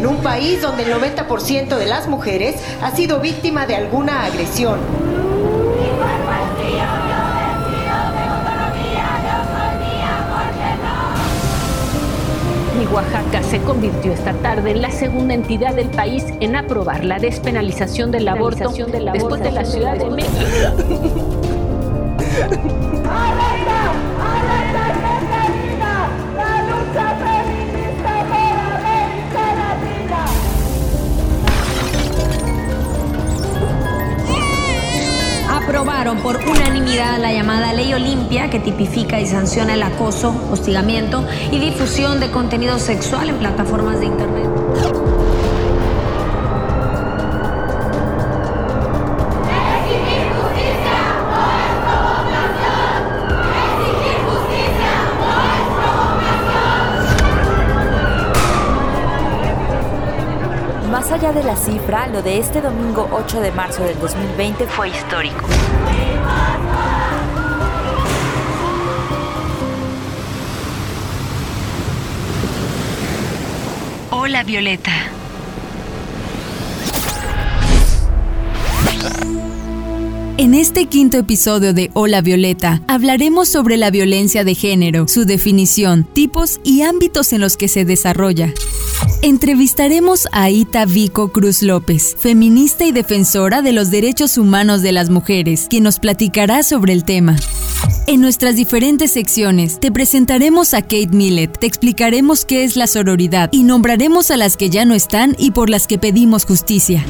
en un país donde el 90% de las mujeres ha sido víctima de alguna agresión. Y Oaxaca se convirtió esta tarde en la segunda entidad del país en aprobar la despenalización del aborto después de la Ciudad de México. aprobaron por unanimidad la llamada Ley Olimpia que tipifica y sanciona el acoso, hostigamiento y difusión de contenido sexual en plataformas de Internet. Allá de la cifra, lo de este domingo 8 de marzo del 2020 fue histórico. Hola Violeta. En este quinto episodio de Hola Violeta hablaremos sobre la violencia de género, su definición, tipos y ámbitos en los que se desarrolla. Entrevistaremos a Ita Vico Cruz López, feminista y defensora de los derechos humanos de las mujeres, quien nos platicará sobre el tema. En nuestras diferentes secciones te presentaremos a Kate Millett, te explicaremos qué es la sororidad y nombraremos a las que ya no están y por las que pedimos justicia.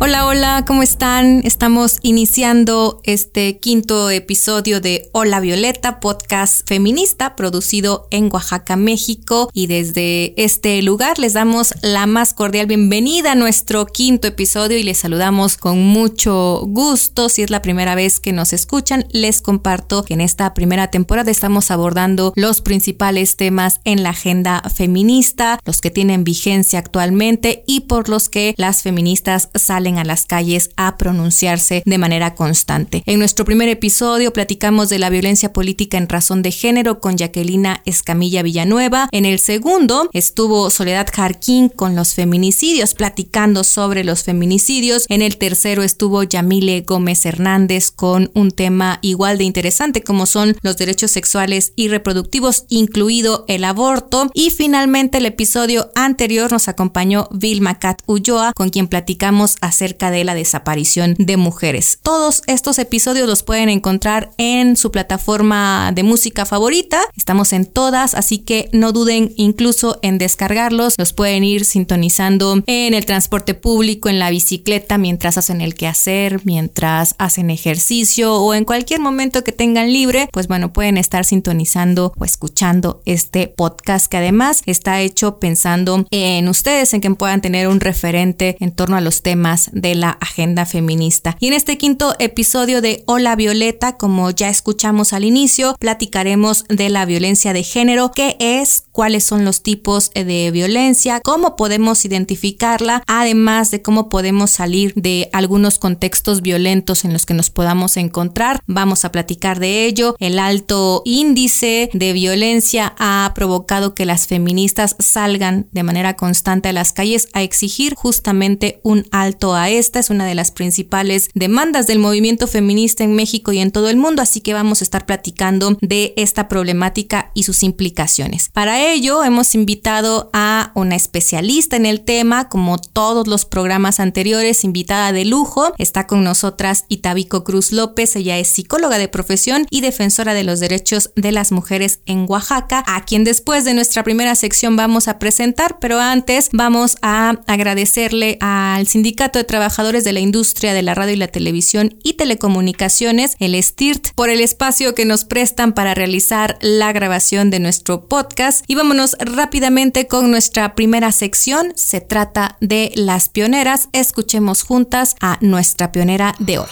Hola, hola, ¿cómo están? Estamos iniciando este quinto episodio de Hola Violeta, podcast feminista producido en Oaxaca, México. Y desde este lugar les damos la más cordial bienvenida a nuestro quinto episodio y les saludamos con mucho gusto. Si es la primera vez que nos escuchan, les comparto que en esta primera temporada estamos abordando los principales temas en la agenda feminista, los que tienen vigencia actualmente y por los que las feministas salen a las calles a pronunciarse de manera constante. En nuestro primer episodio platicamos de la violencia política en razón de género con Jacquelina Escamilla Villanueva. En el segundo estuvo Soledad Jarquín con los feminicidios, platicando sobre los feminicidios. En el tercero estuvo Yamile Gómez Hernández con un tema igual de interesante como son los derechos sexuales y reproductivos, incluido el aborto. Y finalmente el episodio anterior nos acompañó Vilma Cat Ulloa, con quien platicamos acerca de la desaparición de mujeres. Todos estos episodios los pueden encontrar en su plataforma de música favorita. Estamos en todas, así que no duden incluso en descargarlos. Los pueden ir sintonizando en el transporte público, en la bicicleta, mientras hacen el quehacer, mientras hacen ejercicio o en cualquier momento que tengan libre. Pues bueno, pueden estar sintonizando o escuchando este podcast que además está hecho pensando en ustedes, en que puedan tener un referente en torno a los temas de la agenda feminista. Y en este quinto episodio de Hola Violeta, como ya escuchamos al inicio, platicaremos de la violencia de género, qué es, cuáles son los tipos de violencia, cómo podemos identificarla, además de cómo podemos salir de algunos contextos violentos en los que nos podamos encontrar. Vamos a platicar de ello. El alto índice de violencia ha provocado que las feministas salgan de manera constante a las calles a exigir justamente un alto a esta. Es una de las principales demandas del movimiento feminista en México y en todo el mundo, así que vamos a estar platicando de esta problemática y sus implicaciones. Para ello, hemos invitado a una especialista en el tema, como todos los programas anteriores, invitada de lujo. Está con nosotras Itabico Cruz López, ella es psicóloga de profesión y defensora de los derechos de las mujeres en Oaxaca, a quien después de nuestra primera sección vamos a presentar, pero antes vamos a agradecerle al sindicato de Trabajadores de la Industria de la Radio y la Televisión y Telecomunicaciones, el STIRT, por el espacio que nos prestan para realizar la grabación de nuestro podcast. Y vámonos rápidamente con nuestra primera sección. Se trata de las pioneras. Escuchemos juntas a nuestra pionera de hoy.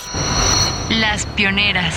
Las pioneras.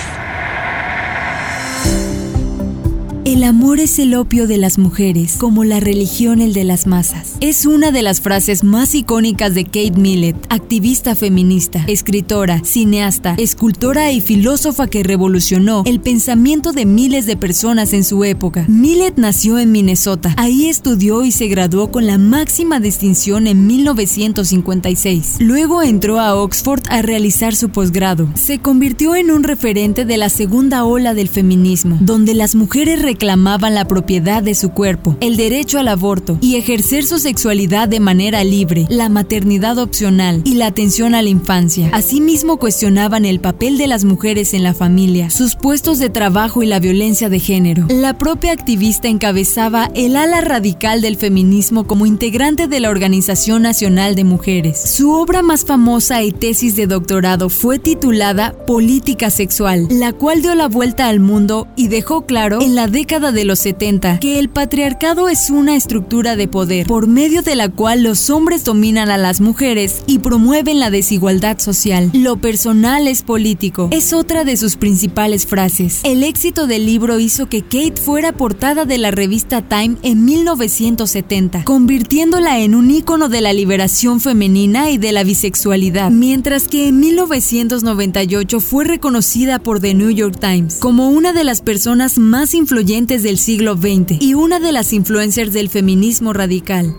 El amor es el opio de las mujeres, como la religión el de las masas. Es una de las frases más icónicas de Kate Millett, activista feminista, escritora, cineasta, escultora y filósofa que revolucionó el pensamiento de miles de personas en su época. Millett nació en Minnesota. Ahí estudió y se graduó con la máxima distinción en 1956. Luego entró a Oxford a realizar su posgrado. Se convirtió en un referente de la segunda ola del feminismo, donde las mujeres reclamaban la propiedad de su cuerpo, el derecho al aborto y ejercer su sexualidad de manera libre, la maternidad opcional y la atención a la infancia. Asimismo cuestionaban el papel de las mujeres en la familia, sus puestos de trabajo y la violencia de género. La propia activista encabezaba el ala radical del feminismo como integrante de la Organización Nacional de Mujeres. Su obra más famosa y tesis de doctorado fue titulada Política Sexual, la cual dio la vuelta al mundo y dejó claro en la década década de los 70 que el patriarcado es una estructura de poder por medio de la cual los hombres dominan a las mujeres y promueven la desigualdad social. Lo personal es político. Es otra de sus principales frases. El éxito del libro hizo que Kate fuera portada de la revista Time en 1970, convirtiéndola en un ícono de la liberación femenina y de la bisexualidad, mientras que en 1998 fue reconocida por The New York Times como una de las personas más influyentes del siglo XX y una de las influencers del feminismo radical.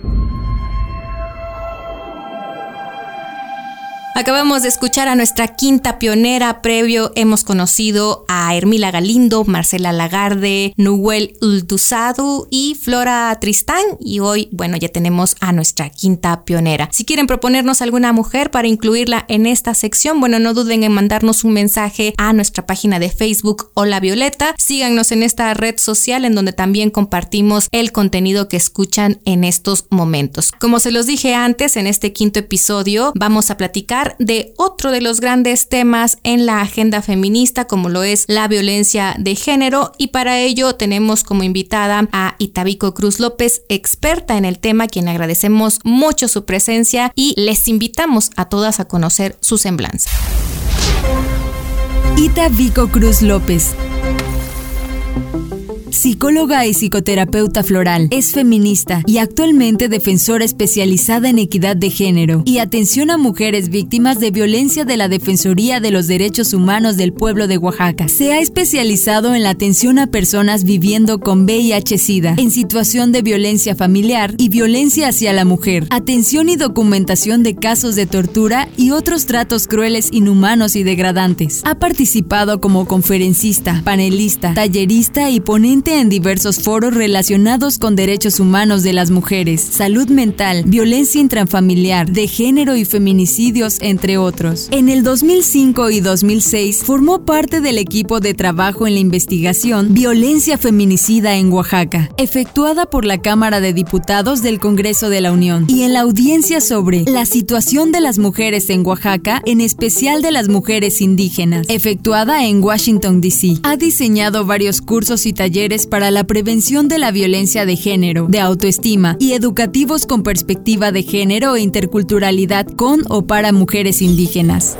Acabamos de escuchar a nuestra quinta pionera. Previo hemos conocido a Hermila Galindo, Marcela Lagarde, Nuel Ultusadu y Flora Tristán. Y hoy, bueno, ya tenemos a nuestra quinta pionera. Si quieren proponernos alguna mujer para incluirla en esta sección, bueno, no duden en mandarnos un mensaje a nuestra página de Facebook Hola Violeta. Síganos en esta red social en donde también compartimos el contenido que escuchan en estos momentos. Como se los dije antes, en este quinto episodio vamos a platicar de otro de los grandes temas en la agenda feminista, como lo es la violencia de género, y para ello tenemos como invitada a Itabico Cruz López, experta en el tema, quien agradecemos mucho su presencia y les invitamos a todas a conocer su semblanza. Itabico Cruz López psicóloga y psicoterapeuta floral, es feminista y actualmente defensora especializada en equidad de género y atención a mujeres víctimas de violencia de la Defensoría de los Derechos Humanos del pueblo de Oaxaca. Se ha especializado en la atención a personas viviendo con VIH-Sida, en situación de violencia familiar y violencia hacia la mujer, atención y documentación de casos de tortura y otros tratos crueles, inhumanos y degradantes. Ha participado como conferencista, panelista, tallerista y ponente en diversos foros relacionados con derechos humanos de las mujeres, salud mental, violencia intrafamiliar, de género y feminicidios, entre otros. En el 2005 y 2006 formó parte del equipo de trabajo en la investigación Violencia Feminicida en Oaxaca, efectuada por la Cámara de Diputados del Congreso de la Unión, y en la audiencia sobre la situación de las mujeres en Oaxaca, en especial de las mujeres indígenas, efectuada en Washington, D.C. Ha diseñado varios cursos y talleres para la prevención de la violencia de género, de autoestima y educativos con perspectiva de género e interculturalidad con o para mujeres indígenas.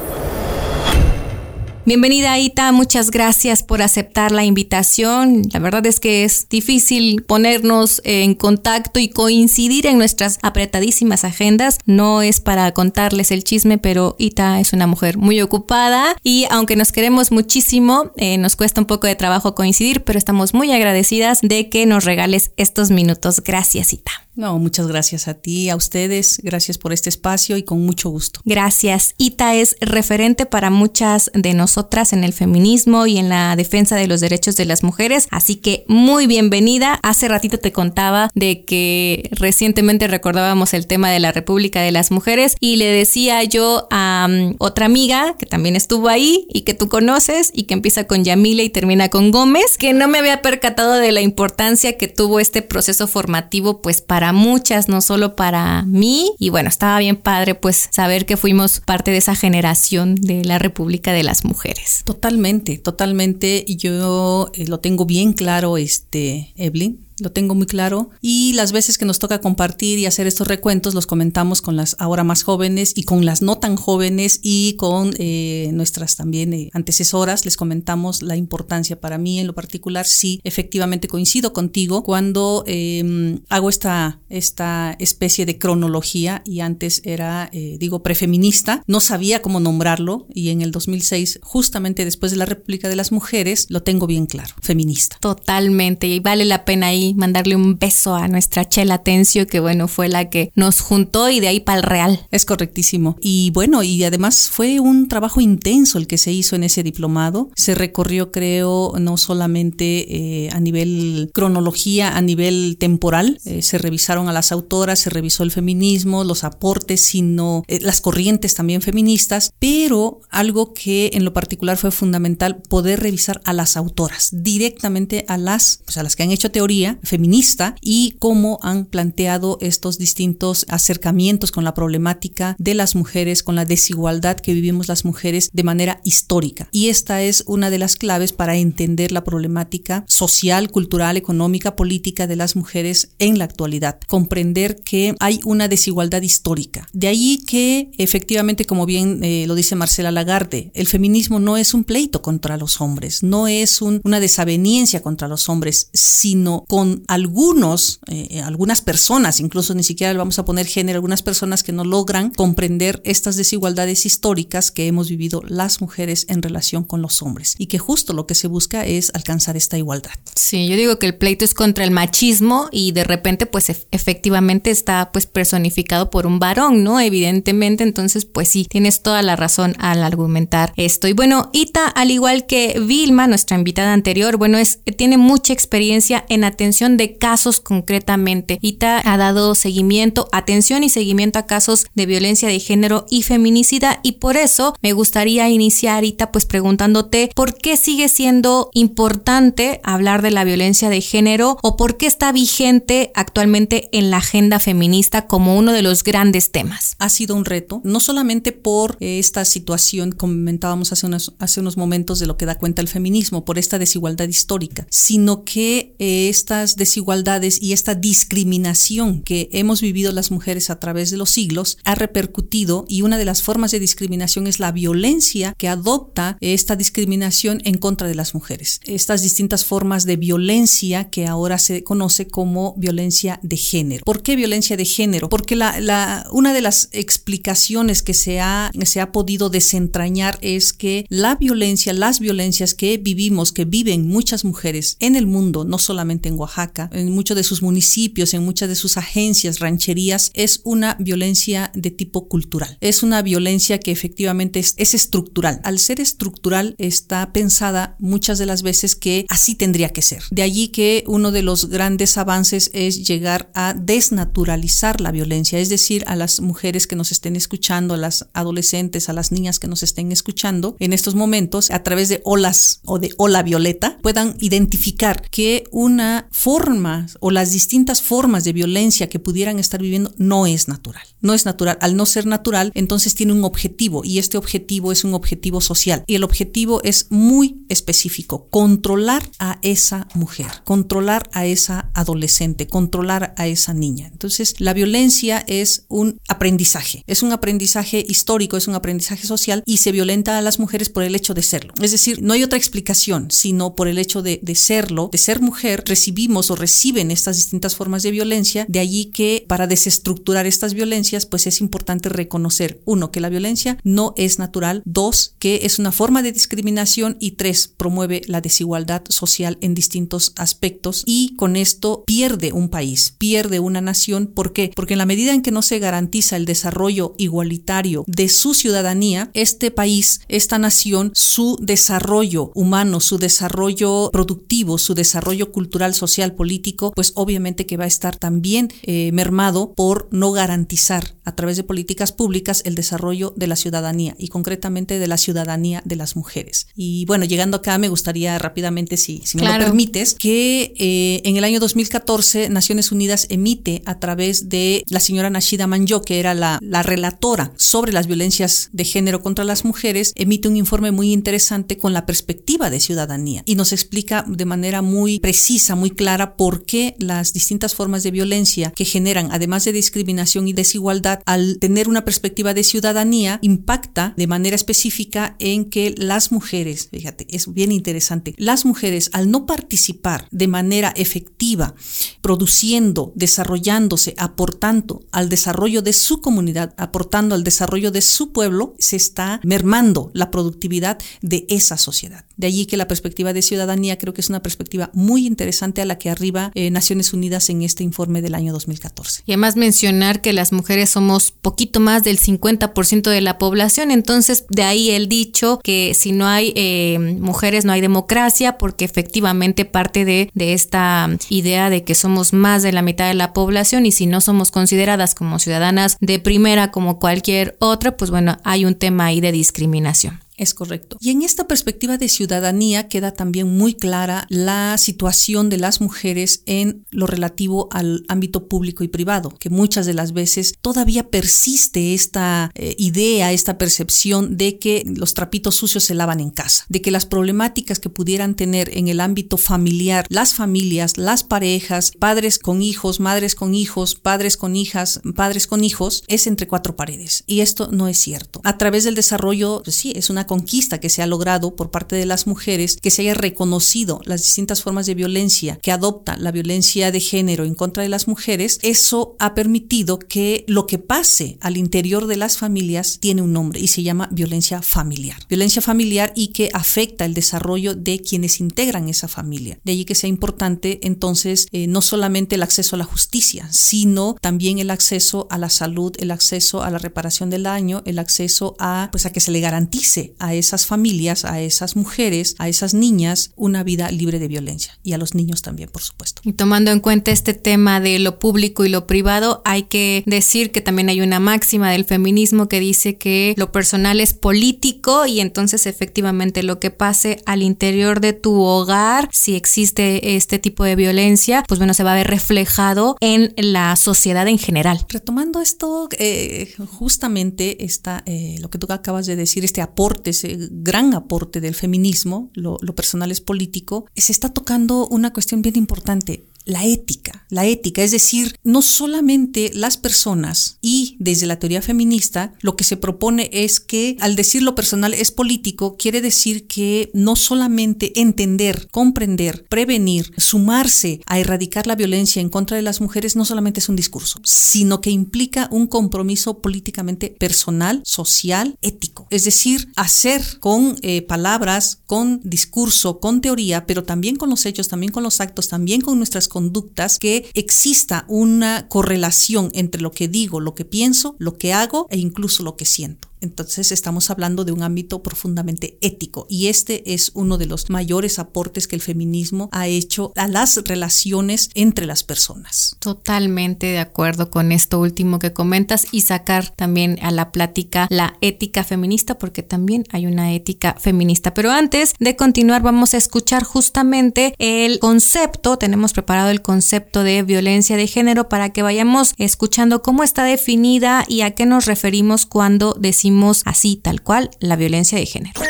Bienvenida Ita, muchas gracias por aceptar la invitación. La verdad es que es difícil ponernos en contacto y coincidir en nuestras apretadísimas agendas. No es para contarles el chisme, pero Ita es una mujer muy ocupada y aunque nos queremos muchísimo, eh, nos cuesta un poco de trabajo coincidir, pero estamos muy agradecidas de que nos regales estos minutos. Gracias Ita. No, muchas gracias a ti, a ustedes, gracias por este espacio y con mucho gusto. Gracias. Ita es referente para muchas de nosotras en el feminismo y en la defensa de los derechos de las mujeres, así que muy bienvenida. Hace ratito te contaba de que recientemente recordábamos el tema de la República de las Mujeres y le decía yo a um, otra amiga que también estuvo ahí y que tú conoces y que empieza con Yamile y termina con Gómez, que no me había percatado de la importancia que tuvo este proceso formativo pues para muchas, no solo para mí. Y bueno, estaba bien padre pues saber que fuimos parte de esa generación de la República de las Mujeres. Totalmente, totalmente. Y yo eh, lo tengo bien claro, este, Evelyn lo tengo muy claro. Y las veces que nos toca compartir y hacer estos recuentos, los comentamos con las ahora más jóvenes y con las no tan jóvenes y con eh, nuestras también eh, antecesoras. Les comentamos la importancia para mí en lo particular. Sí, efectivamente coincido contigo cuando em, hago esta, esta especie de cronología y antes era, eh, digo, prefeminista. No sabía cómo nombrarlo y en el 2006, justamente después de la República de las Mujeres, lo tengo bien claro, feminista. Totalmente. Y vale la pena ahí mandarle un beso a nuestra Chela Tencio, que bueno, fue la que nos juntó y de ahí para el Real. Es correctísimo. Y bueno, y además fue un trabajo intenso el que se hizo en ese diplomado. Se recorrió, creo, no solamente eh, a nivel cronología, a nivel temporal. Eh, se revisaron a las autoras, se revisó el feminismo, los aportes, sino eh, las corrientes también feministas, pero algo que en lo particular fue fundamental, poder revisar a las autoras, directamente a las, pues a las que han hecho teoría feminista y cómo han planteado estos distintos acercamientos con la problemática de las mujeres, con la desigualdad que vivimos las mujeres de manera histórica. Y esta es una de las claves para entender la problemática social, cultural, económica, política de las mujeres en la actualidad. Comprender que hay una desigualdad histórica. De ahí que efectivamente, como bien eh, lo dice Marcela Lagarde, el feminismo no es un pleito contra los hombres, no es una desaveniencia contra los hombres, sino con algunos, eh, algunas personas, incluso ni siquiera le vamos a poner género, algunas personas que no logran comprender estas desigualdades históricas que hemos vivido las mujeres en relación con los hombres y que justo lo que se busca es alcanzar esta igualdad. Sí, yo digo que el pleito es contra el machismo y de repente pues efectivamente está pues personificado por un varón, ¿no? Evidentemente, entonces pues sí, tienes toda la razón al argumentar esto. Y bueno, Ita, al igual que Vilma, nuestra invitada anterior, bueno, es tiene mucha experiencia en atención de casos concretamente. Ita ha dado seguimiento, atención y seguimiento a casos de violencia de género y feminicida y por eso me gustaría iniciar, Ita, pues preguntándote por qué sigue siendo importante hablar de la violencia de género o por qué está vigente actualmente en la agenda feminista como uno de los grandes temas. Ha sido un reto, no solamente por esta situación, comentábamos hace unos, hace unos momentos de lo que da cuenta el feminismo, por esta desigualdad histórica, sino que eh, estas desigualdades y esta discriminación que hemos vivido las mujeres a través de los siglos ha repercutido y una de las formas de discriminación es la violencia que adopta esta discriminación en contra de las mujeres. Estas distintas formas de violencia que ahora se conoce como violencia de género. ¿Por qué violencia de género? Porque la, la, una de las explicaciones que se ha, se ha podido desentrañar es que la violencia, las violencias que vivimos, que viven muchas mujeres en el mundo, no solamente en Oaxaca, en muchos de sus municipios, en muchas de sus agencias, rancherías, es una violencia de tipo cultural. Es una violencia que efectivamente es, es estructural. Al ser estructural está pensada muchas de las veces que así tendría que ser. De allí que uno de los grandes avances es llegar a desnaturalizar la violencia, es decir, a las mujeres que nos estén escuchando, a las adolescentes, a las niñas que nos estén escuchando en estos momentos, a través de olas o de ola violeta, puedan identificar que una forma o las distintas formas de violencia que pudieran estar viviendo no es natural. No es natural. Al no ser natural, entonces tiene un objetivo y este objetivo es un objetivo social. Y el objetivo es muy específico, controlar a esa mujer, controlar a esa adolescente, controlar a esa niña. Entonces, la violencia es un aprendizaje, es un aprendizaje histórico, es un aprendizaje social y se violenta a las mujeres por el hecho de serlo. Es decir, no hay otra explicación, sino por el hecho de, serlo, de ser mujer, recibimos o reciben estas distintas formas de violencia, de allí que para desestructurar estas violencias, pues es importante reconocer, uno, que la violencia no es natural, dos, que es una forma de discriminación y tres, promueve la desigualdad social en distintos aspectos y con esto pierde un país, pierde una nación. ¿Por qué? Porque en la medida en que no se garantiza el desarrollo igualitario de su ciudadanía, este país, esta nación, su desarrollo humano, su desarrollo productivo, su desarrollo cultural, social, político, pues obviamente que va a estar también eh, mermado por no garantizar a través de políticas públicas el desarrollo de la ciudadanía y concretamente de la ciudadanía de las mujeres. Y bueno, llegando acá me gustaría rápidamente, si, si me lo permites, que eh, en el año 2014 Naciones Unidas emite a través de la señora Nashida Manjo, que era la, la relatora sobre las violencias de género contra las mujeres, emite un informe muy interesante con la perspectiva de ciudadanía y nos explica de manera muy precisa, muy clara, por qué las distintas formas de violencia que generan, además de discriminación y desigualdad, al tener una perspectiva de ciudadanía, impacta de manera específica en que las mujeres, fíjate, es bien interesante, las mujeres al no participar de manera efectiva, produciendo, desarrollándose, aportando al desarrollo de su comunidad, aportando al desarrollo de su pueblo, se está mermando la productividad de esa sociedad. De allí que la perspectiva de ciudadanía creo que es una perspectiva muy interesante a la que arriba eh, Naciones Unidas en este informe del año 2014. Y además mencionar que las mujeres somos poquito más del 50% de la población, entonces de ahí el dicho que si no hay eh, mujeres no hay democracia, porque efectivamente parte de, de esta idea de que somos más de la mitad de la población y si no somos consideradas como ciudadanas de primera como cualquier otra, pues bueno, hay un tema ahí de discriminación. Es correcto. Y en esta perspectiva de ciudadanía queda también muy clara la situación de las mujeres en lo relativo al ámbito público y privado, que muchas de las veces todavía persiste esta eh, idea, esta percepción de que los trapitos sucios se lavan en casa, de que las problemáticas que pudieran tener en el ámbito familiar, las familias, las parejas, padres con hijos, madres con hijos, padres con hijas, padres con hijos, es entre cuatro paredes. Y esto no es cierto. A través del desarrollo, pues sí, es una conquista que se ha logrado por parte de las mujeres, que se haya reconocido las distintas formas de violencia que adopta la violencia de género en contra de las mujeres, eso ha permitido que lo que pase al interior de las familias tiene un nombre y se llama violencia familiar. Violencia familiar y que afecta el desarrollo de quienes integran esa familia. De allí que sea importante entonces eh, no solamente el acceso a la justicia, sino también el acceso a la salud, el acceso a la reparación del daño, el acceso a pues a que se le garantice a esas familias, a esas mujeres, a esas niñas una vida libre de violencia y a los niños también, por supuesto. Y tomando en cuenta este tema de lo público y lo privado, hay que decir que también hay una máxima del feminismo que dice que lo personal es político y entonces efectivamente lo que pase al interior de tu hogar, si existe este tipo de violencia, pues bueno, se va a ver reflejado en la sociedad en general. Retomando esto, eh, justamente está eh, lo que tú acabas de decir, este aporte ese gran aporte del feminismo, lo, lo personal es político, se está tocando una cuestión bien importante la ética, la ética, es decir, no solamente las personas y desde la teoría feminista lo que se propone es que al decir lo personal es político, quiere decir que no solamente entender, comprender, prevenir, sumarse a erradicar la violencia en contra de las mujeres no solamente es un discurso, sino que implica un compromiso políticamente personal, social, ético, es decir, hacer con eh, palabras, con discurso, con teoría, pero también con los hechos, también con los actos, también con nuestras conductas, que exista una correlación entre lo que digo, lo que pienso, lo que hago e incluso lo que siento. Entonces estamos hablando de un ámbito profundamente ético y este es uno de los mayores aportes que el feminismo ha hecho a las relaciones entre las personas. Totalmente de acuerdo con esto último que comentas y sacar también a la plática la ética feminista porque también hay una ética feminista. Pero antes de continuar vamos a escuchar justamente el concepto, tenemos preparado el concepto de violencia de género para que vayamos escuchando cómo está definida y a qué nos referimos cuando decimos así, tal cual, la violencia de género.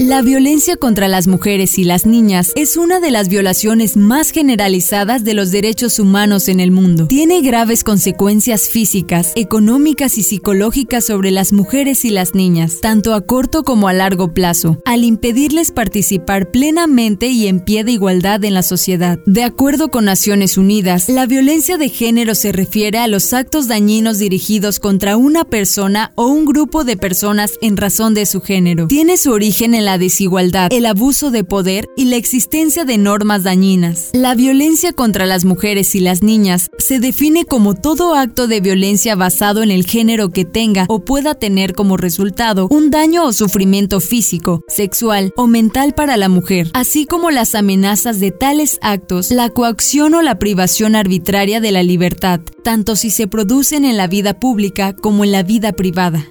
La violencia contra las mujeres y las niñas es una de las violaciones más generalizadas de los derechos humanos en el mundo. Tiene graves consecuencias físicas, económicas y psicológicas sobre las mujeres y las niñas, tanto a corto como a largo plazo, al impedirles participar plenamente y en pie de igualdad en la sociedad. De acuerdo con Naciones Unidas, la violencia de género se refiere a los actos dañinos dirigidos contra una persona o un grupo de personas en razón de su género. Tiene su origen en la desigualdad, el abuso de poder y la existencia de normas dañinas. La violencia contra las mujeres y las niñas se define como todo acto de violencia basado en el género que tenga o pueda tener como resultado un daño o sufrimiento físico, sexual o mental para la mujer, así como las amenazas de tales actos, la coacción o la privación arbitraria de la libertad, tanto si se producen en la vida pública como en la vida privada.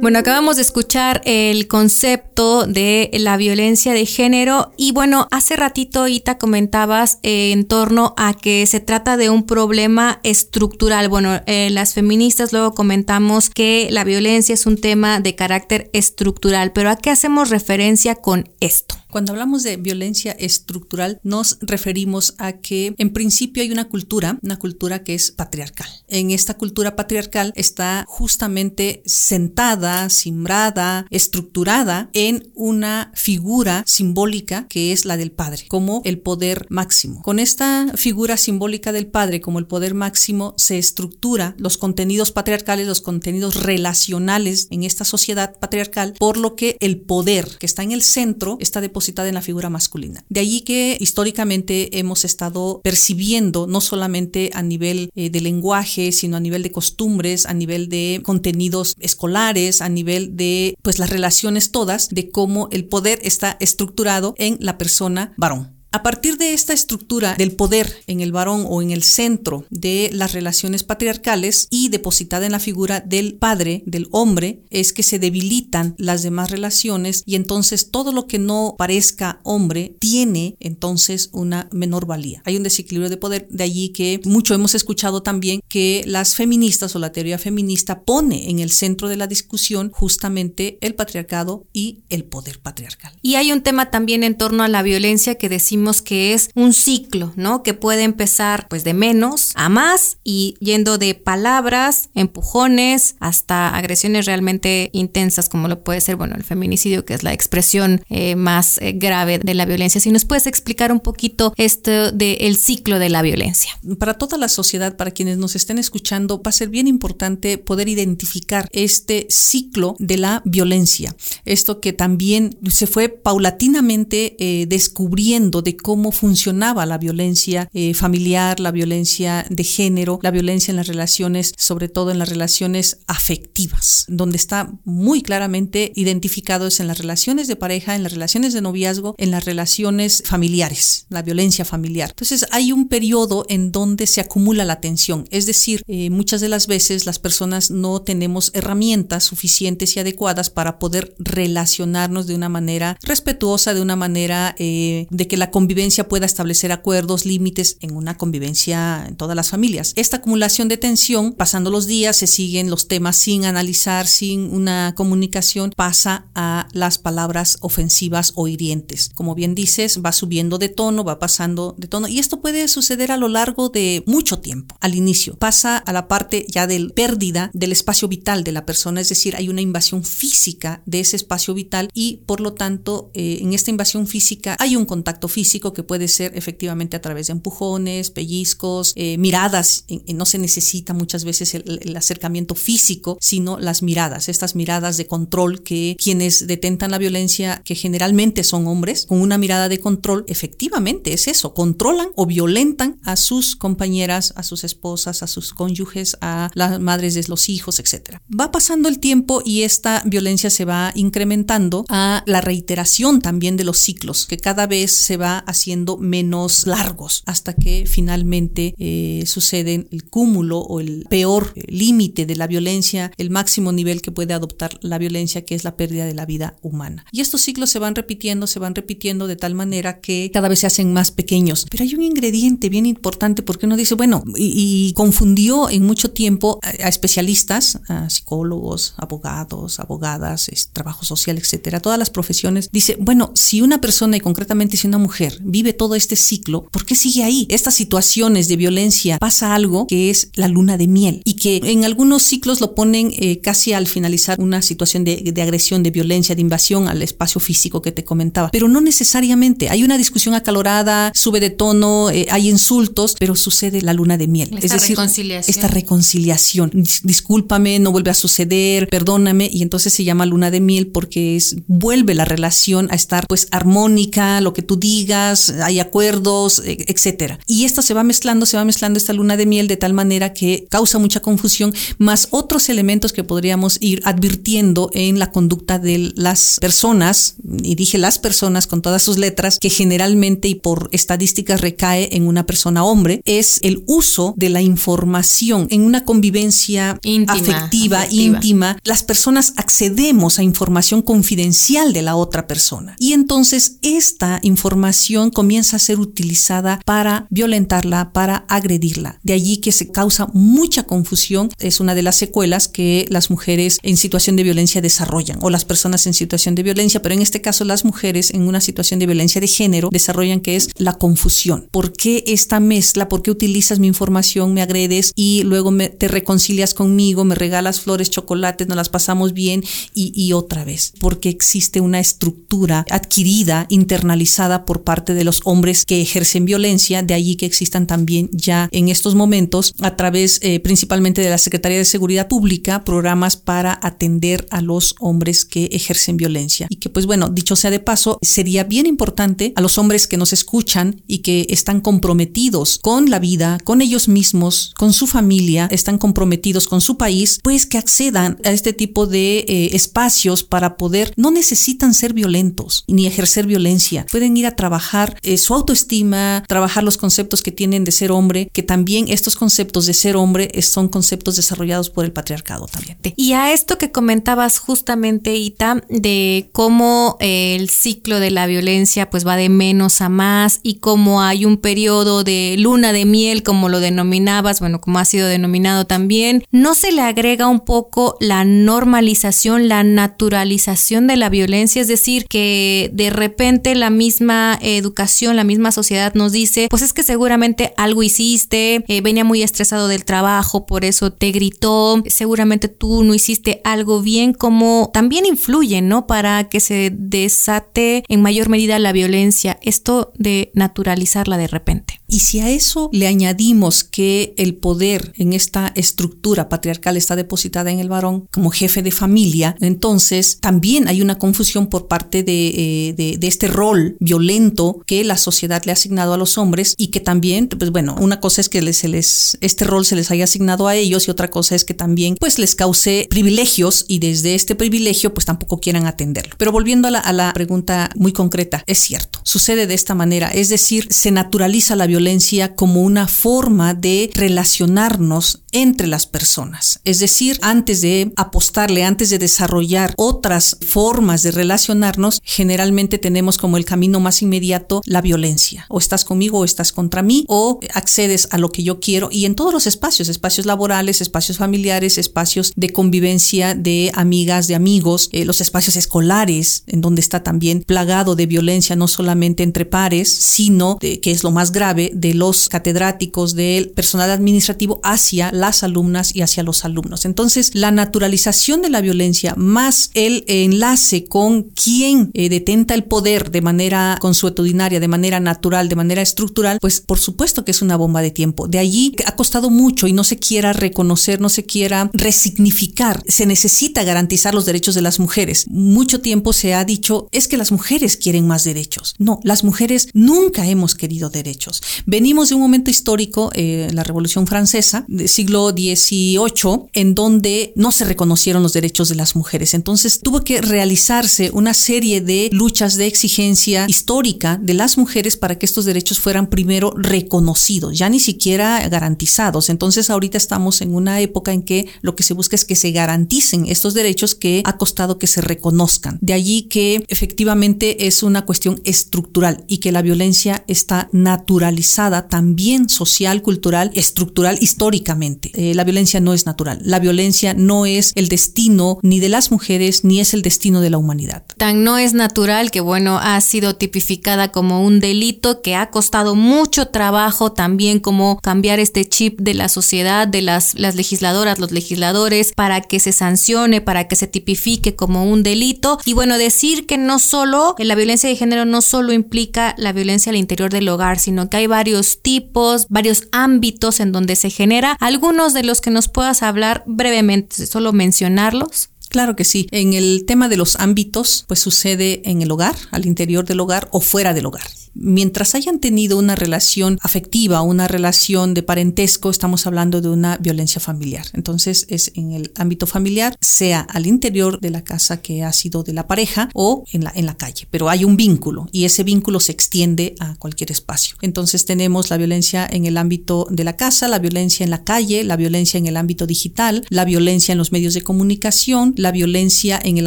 Bueno, acabamos de escuchar el concepto de la violencia de género y bueno, hace ratito Ita comentabas eh, en torno a que se trata de un problema estructural. Bueno, eh, las feministas luego comentamos que la violencia es un tema de carácter estructural, pero ¿a qué hacemos referencia con esto? Cuando hablamos de violencia estructural, nos referimos a que en principio hay una cultura, una cultura que es patriarcal. En esta cultura patriarcal está justamente sentada, simbrada, estructurada en una figura simbólica que es la del padre, como el poder máximo. Con esta figura simbólica del padre como el poder máximo se estructura los contenidos patriarcales, los contenidos relacionales en esta sociedad patriarcal, por lo que el poder que está en el centro está de en la figura masculina. De allí que históricamente hemos estado percibiendo, no solamente a nivel eh, de lenguaje, sino a nivel de costumbres, a nivel de contenidos escolares, a nivel de pues las relaciones todas, de cómo el poder está estructurado en la persona varón. A partir de esta estructura del poder en el varón o en el centro de las relaciones patriarcales y depositada en la figura del padre, del hombre, es que se debilitan las demás relaciones y entonces todo lo que no parezca hombre tiene entonces una menor valía. Hay un desequilibrio de poder, de allí que mucho hemos escuchado también que las feministas o la teoría feminista pone en el centro de la discusión justamente el patriarcado y el poder patriarcal. Y hay un tema también en torno a la violencia que decimos que es un ciclo, ¿no? Que puede empezar pues de menos a más y yendo de palabras, empujones, hasta agresiones realmente intensas como lo puede ser, bueno, el feminicidio, que es la expresión eh, más eh, grave de la violencia. Si nos puedes explicar un poquito esto del ciclo de la violencia. Para toda la sociedad, para quienes nos estén escuchando, va a ser bien importante poder identificar este ciclo de la violencia. Esto que también se fue paulatinamente eh, descubriendo de cómo funcionaba la violencia eh, familiar, la violencia de género, la violencia en las relaciones, sobre todo en las relaciones afectivas, donde está muy claramente identificado es en las relaciones de pareja, en las relaciones de noviazgo, en las relaciones familiares, la violencia familiar. Entonces hay un periodo en donde se acumula la tensión, es decir, eh, muchas de las veces las personas no tenemos herramientas suficientes y adecuadas para poder relacionarnos de una manera respetuosa, de una manera eh, de que la convivencia pueda establecer acuerdos, límites en una convivencia en todas las familias. Esta acumulación de tensión, pasando los días, se siguen los temas sin analizar, sin una comunicación, pasa a las palabras ofensivas o hirientes. Como bien dices, va subiendo de tono, va pasando de tono y esto puede suceder a lo largo de mucho tiempo. Al inicio pasa a la parte ya de pérdida del espacio vital de la persona, es decir, hay una invasión física de ese espacio vital y por lo tanto eh, en esta invasión física hay un contacto físico que puede ser efectivamente a través de empujones, pellizcos, eh, miradas. no se necesita muchas veces el, acercamiento físico, sino las miradas, estas miradas de control que quienes detentan la violencia, que generalmente son hombres, con una mirada de control, efectivamente es eso, controlan o violentan a sus compañeras, a sus esposas, a sus cónyuges, a las madres de los hijos, etc. Va pasando el tiempo y esta violencia se va incrementando a la reiteración también de los ciclos, que cada vez se va haciendo menos largos hasta que finalmente eh, sucede el cúmulo o el peor eh, límite de la violencia, el máximo nivel que puede adoptar la violencia, que es la pérdida de la vida humana. Y estos ciclos se van repitiendo, se van repitiendo de tal manera que cada vez se hacen más pequeños. Pero hay un ingrediente bien importante porque uno dice, bueno, y, confundió en mucho tiempo a, especialistas, a psicólogos, abogados, abogadas, trabajo social, etcétera, todas las profesiones. Dice, bueno, si una persona y concretamente si una mujer mujer vive todo este ciclo, ¿por qué sigue ahí? Estas situaciones de violencia pasa algo que es la luna de miel y que en algunos ciclos lo ponen eh, casi al finalizar una situación de, de, agresión, de violencia, de invasión al espacio físico que te comentaba, pero no necesariamente. Hay una discusión acalorada, sube de tono, eh, hay insultos, pero sucede la luna de miel. Esta es decir, reconciliación. esta reconciliación. Discúlpame, no vuelve a suceder, perdóname, y entonces se llama luna de miel porque es, vuelve la relación a estar pues armónica, lo que tú digas, hay acuerdos, e, etcétera. Y esto se va mezclando, se va mezclando esta luna de miel de tal manera que causa mucha confusión, más otros elementos que podríamos ir advirtiendo en la conducta de las personas, y dije las personas con todas sus letras, que generalmente y por estadísticas recae en una persona hombre, es el uso de la información en una convivencia íntima, afectiva, afectiva, íntima. Las personas accedemos a información confidencial de la otra persona. Y entonces esta información comienza a ser utilizada para violentarla, para agredirla. De allí que se causa mucha confusión. Es una de las secuelas que las mujeres en situación de violencia desarrollan o las personas en situación de violencia, pero en este caso las mujeres en una situación de violencia de género desarrollan que es la confusión. ¿Por qué esta mezcla? ¿Por qué utilizas mi información, me agredes y luego me, te reconcilias conmigo, me regalas flores, chocolates, nos las pasamos bien y, y otra vez? Porque existe una estructura adquirida, internalizada por parte de los hombres que ejercen violencia, de allí que existan también ya en estos momentos a través eh, principalmente de la Secretaría de Seguridad Pública programas para atender a los hombres que ejercen violencia. Y que pues bueno, dicho sea de paso, sería bien importante a los hombres que nos escuchan y que están comprometidos con la vida, con ellos mismos, con su familia, están comprometidos con su país, pues que accedan a este tipo de eh, espacios para poder, no necesitan ser violentos ni ejercer violencia, pueden ir a trabajar eh, su autoestima, trabajar los conceptos que tienen de ser hombre, que también estos conceptos de ser hombre son conceptos desarrollados por el patriarcado también. Y a esto que comentabas justamente, Ita, de cómo eh, el ciclo de la violencia pues va de menos a más y cómo hay un periodo de luna de miel, como lo denominabas, bueno, como ha sido denominado también, ¿no se le agrega un poco la normalización, la naturalización de la violencia? Es decir, que de repente la misma educación, la misma sociedad nos dice, pues es que seguramente algo hiciste, eh, venía muy estresado del trabajo, por eso te gritó, seguramente tú no hiciste algo bien, como también influye, ¿no? Para que se desate en mayor medida la violencia, esto de naturalizarla de repente. Y si a eso le añadimos que el poder en esta estructura patriarcal está depositada en el varón como jefe de familia, entonces también hay una confusión por parte de, eh, este rol violento que la sociedad le ha asignado a los hombres y que también, pues bueno, una cosa es que este rol se les haya asignado a ellos y otra cosa es que también pues les cause privilegios y desde este privilegio pues tampoco quieran atenderlo. Pero volviendo a la pregunta muy concreta, es cierto, sucede de esta manera, es decir, se naturaliza la violencia violencia como una forma de relacionarnos entre las personas. Es decir, antes de apostarle, antes de desarrollar otras formas de relacionarnos, generalmente tenemos como el camino más inmediato la violencia. O estás conmigo o estás contra mí, o accedes a lo que yo quiero y en todos los espacios, espacios laborales, espacios familiares, espacios de convivencia de amigas, de amigos, eh, los espacios escolares, en donde está también plagado de violencia, no solamente entre pares, sino, que es lo más grave, de los catedráticos, del personal administrativo hacia las alumnas y hacia los alumnos. Entonces, la naturalización de la violencia más el enlace con quien eh, detenta el poder de manera consuetudinaria, de manera natural, de manera estructural, pues por supuesto que es una bomba de tiempo. De allí ha costado mucho y no se quiera reconocer, no se quiera resignificar. Se necesita garantizar los derechos de las mujeres. Mucho tiempo se ha dicho, es que las mujeres quieren más derechos. No, las mujeres nunca hemos querido derechos. Venimos de un momento histórico, eh, la Revolución Francesa, del siglo XVIII, en donde no se reconocieron los derechos de las mujeres. Entonces tuvo que realizarse una serie de luchas de exigencia histórica de las mujeres para que estos derechos fueran primero reconocidos, ya ni siquiera garantizados. Entonces ahorita estamos en una época en que lo que se busca es que se garanticen estos derechos que ha costado que se reconozcan. De allí que efectivamente es una cuestión estructural y que la violencia está naturalizada también social, cultural, estructural, históricamente. Eh, la violencia no es natural. La violencia no es el destino ni de las mujeres ni es el destino de la humanidad. Tan no es natural que, bueno, ha sido tipificada como un delito que ha costado mucho trabajo también como cambiar este chip de la sociedad, de las, las legisladoras, los legisladores, para que se sancione, para que se tipifique como un delito. Y bueno, decir que no solo la violencia de género no solo implica la violencia al interior del hogar, sino que hay varios tipos, varios ámbitos en donde se genera. Algunos de los que nos puedas hablar brevemente, solo mencionarlos. Claro que sí. En el tema de los ámbitos, pues sucede en el hogar, al interior del hogar o fuera del hogar mientras hayan tenido una relación afectiva, una relación de parentesco, estamos hablando de una violencia familiar. Entonces es en el ámbito familiar, sea al interior de la casa que ha sido de la pareja o en la, en la calle, pero hay un vínculo y ese vínculo se extiende a cualquier espacio. Entonces tenemos la violencia en el ámbito de la casa, la violencia en la calle, la violencia en el ámbito digital, la violencia en los medios de comunicación, la violencia en el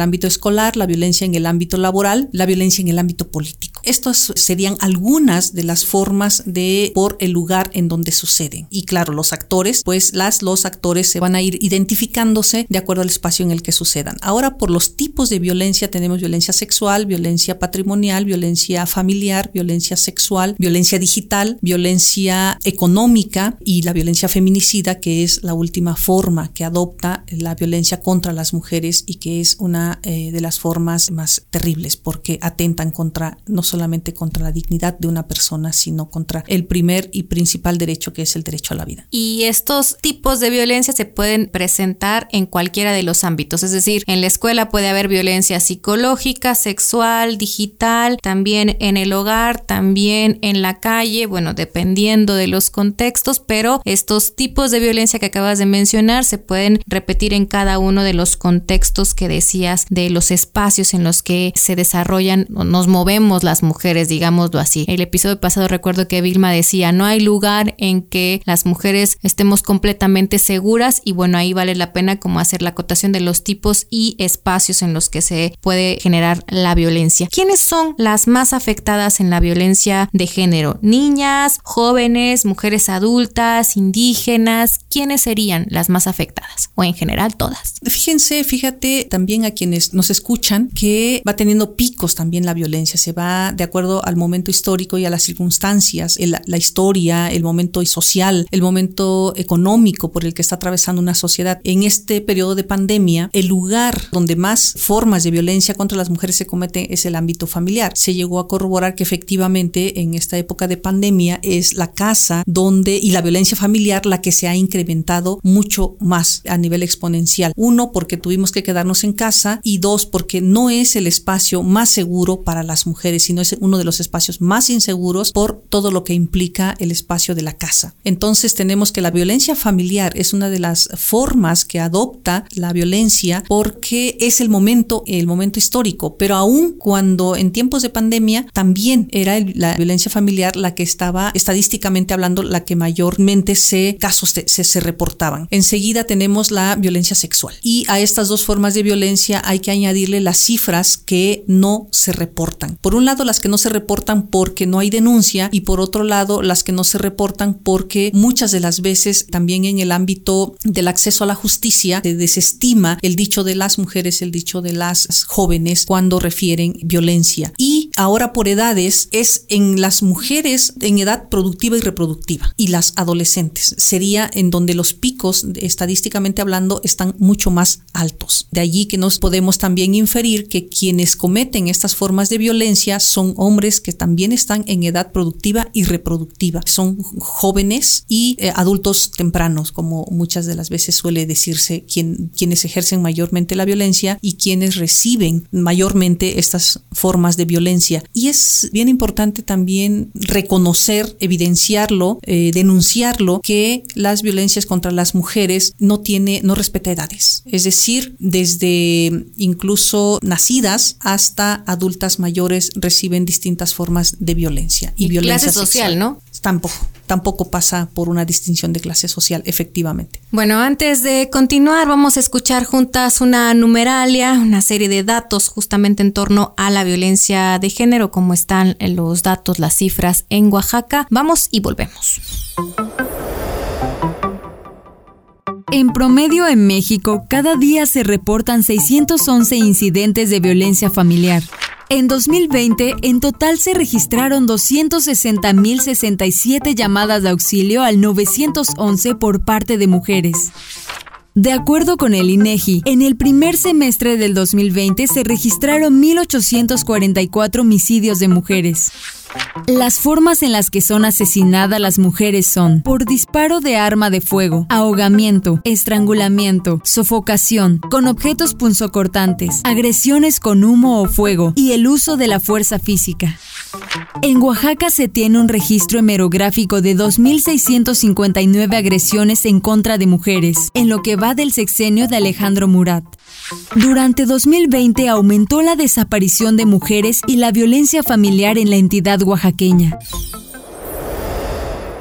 ámbito escolar, la violencia en el ámbito laboral, la violencia en el ámbito político. Estos serían algunas de las formas de por el lugar en donde suceden. Y claro, los actores, pues las los actores se van a ir identificándose de acuerdo al espacio en el que sucedan. Ahora por los tipos de violencia tenemos violencia sexual, violencia patrimonial, violencia familiar, violencia sexual, violencia digital, violencia económica y la violencia feminicida, que es la última forma que adopta la violencia contra las mujeres y que es una eh, de las formas más terribles porque atentan contra no solamente contra la dignidad de una persona, sino contra el primer y principal derecho que es el derecho a la vida. Y estos tipos de violencia se pueden presentar en cualquiera de los ámbitos, es decir, en la escuela puede haber violencia psicológica, sexual, digital, también en el hogar, también en la calle, bueno, dependiendo de los contextos, pero estos tipos de violencia que acabas de mencionar se pueden repetir en cada uno de los contextos que decías, de los espacios en los que se desarrollan o nos movemos las mujeres, así. El episodio pasado recuerdo que Vilma decía, no hay lugar en que las mujeres estemos completamente seguras y bueno, ahí vale la pena como hacer la acotación de los tipos y espacios en los que se puede generar la violencia. ¿Quiénes son las más afectadas en la violencia de género? Niñas, jóvenes, mujeres adultas, indígenas, ¿quiénes serían las más afectadas? O en general todas. Fíjense, fíjate también a quienes nos escuchan que va teniendo picos también la violencia, se va de acuerdo al momento histórico y a las circunstancias, la historia, el momento social, el momento económico por el que está atravesando una sociedad. En este periodo de pandemia, el lugar donde más formas de violencia contra las mujeres se cometen es el ámbito familiar. Se llegó a corroborar que efectivamente en esta época de pandemia es la casa donde y la violencia familiar la que se ha incrementado mucho más a nivel exponencial. Uno, porque tuvimos que quedarnos en casa y dos, porque no es el espacio más seguro para las mujeres sino es uno de los espacios más inseguros por todo lo que implica el espacio de la casa. Entonces tenemos que la violencia familiar es una de las formas que adopta la violencia porque es el momento, el momento histórico, pero aún cuando en tiempos de pandemia también era la violencia familiar la que estaba estadísticamente hablando la que mayormente se casos se, se reportaban. Enseguida tenemos la violencia sexual y a estas dos formas de violencia hay que añadirle las cifras que no se reportan. Por un lado las que no se reportan porque no hay denuncia y por otro lado las que no se reportan porque muchas de las veces también en el ámbito del acceso a la justicia se desestima el dicho de las mujeres, el dicho de las jóvenes cuando refieren violencia. Y ahora por edades es en las mujeres en edad productiva y reproductiva y las adolescentes. Sería en donde los picos estadísticamente hablando están mucho más altos. De allí que nos podemos también inferir que quienes cometen estas formas de violencia son hombres que también están en edad productiva y reproductiva. Son jóvenes y eh, adultos tempranos, como muchas de las veces suele decirse, quien, quienes ejercen mayormente la violencia y quienes reciben mayormente estas formas de violencia. Y es bien importante también reconocer, evidenciarlo, eh, denunciarlo, que las violencias contra las mujeres no tiene, no respeta edades. Es decir, desde incluso nacidas hasta adultas mayores reciben distintas formas de violencia. Y, violencia social, ¿no? Tampoco, tampoco pasa por una distinción de clase social, efectivamente. Bueno, antes de continuar, vamos a escuchar juntas una numeralia, una serie de datos justamente en torno a la violencia de género, cómo están los datos, las cifras en Oaxaca. Vamos y volvemos. En promedio en México, cada día se reportan 611 incidentes de violencia familiar. En 2020, en total se registraron 260.067 llamadas de auxilio al 911 por parte de mujeres. De acuerdo con el INEGI, en el primer semestre del 2020 se registraron 1.844 homicidios de mujeres. Las formas en las que son asesinadas las mujeres son por disparo de arma de fuego, ahogamiento, estrangulamiento, sofocación, con objetos punzocortantes, agresiones con humo o fuego y el uso de la fuerza física. En Oaxaca se tiene un registro hemerográfico de 2.659 agresiones en contra de mujeres, en lo que va del sexenio de Alejandro Murat. Durante 2020 aumentó la desaparición de mujeres y la violencia familiar en la entidad oaxaqueña.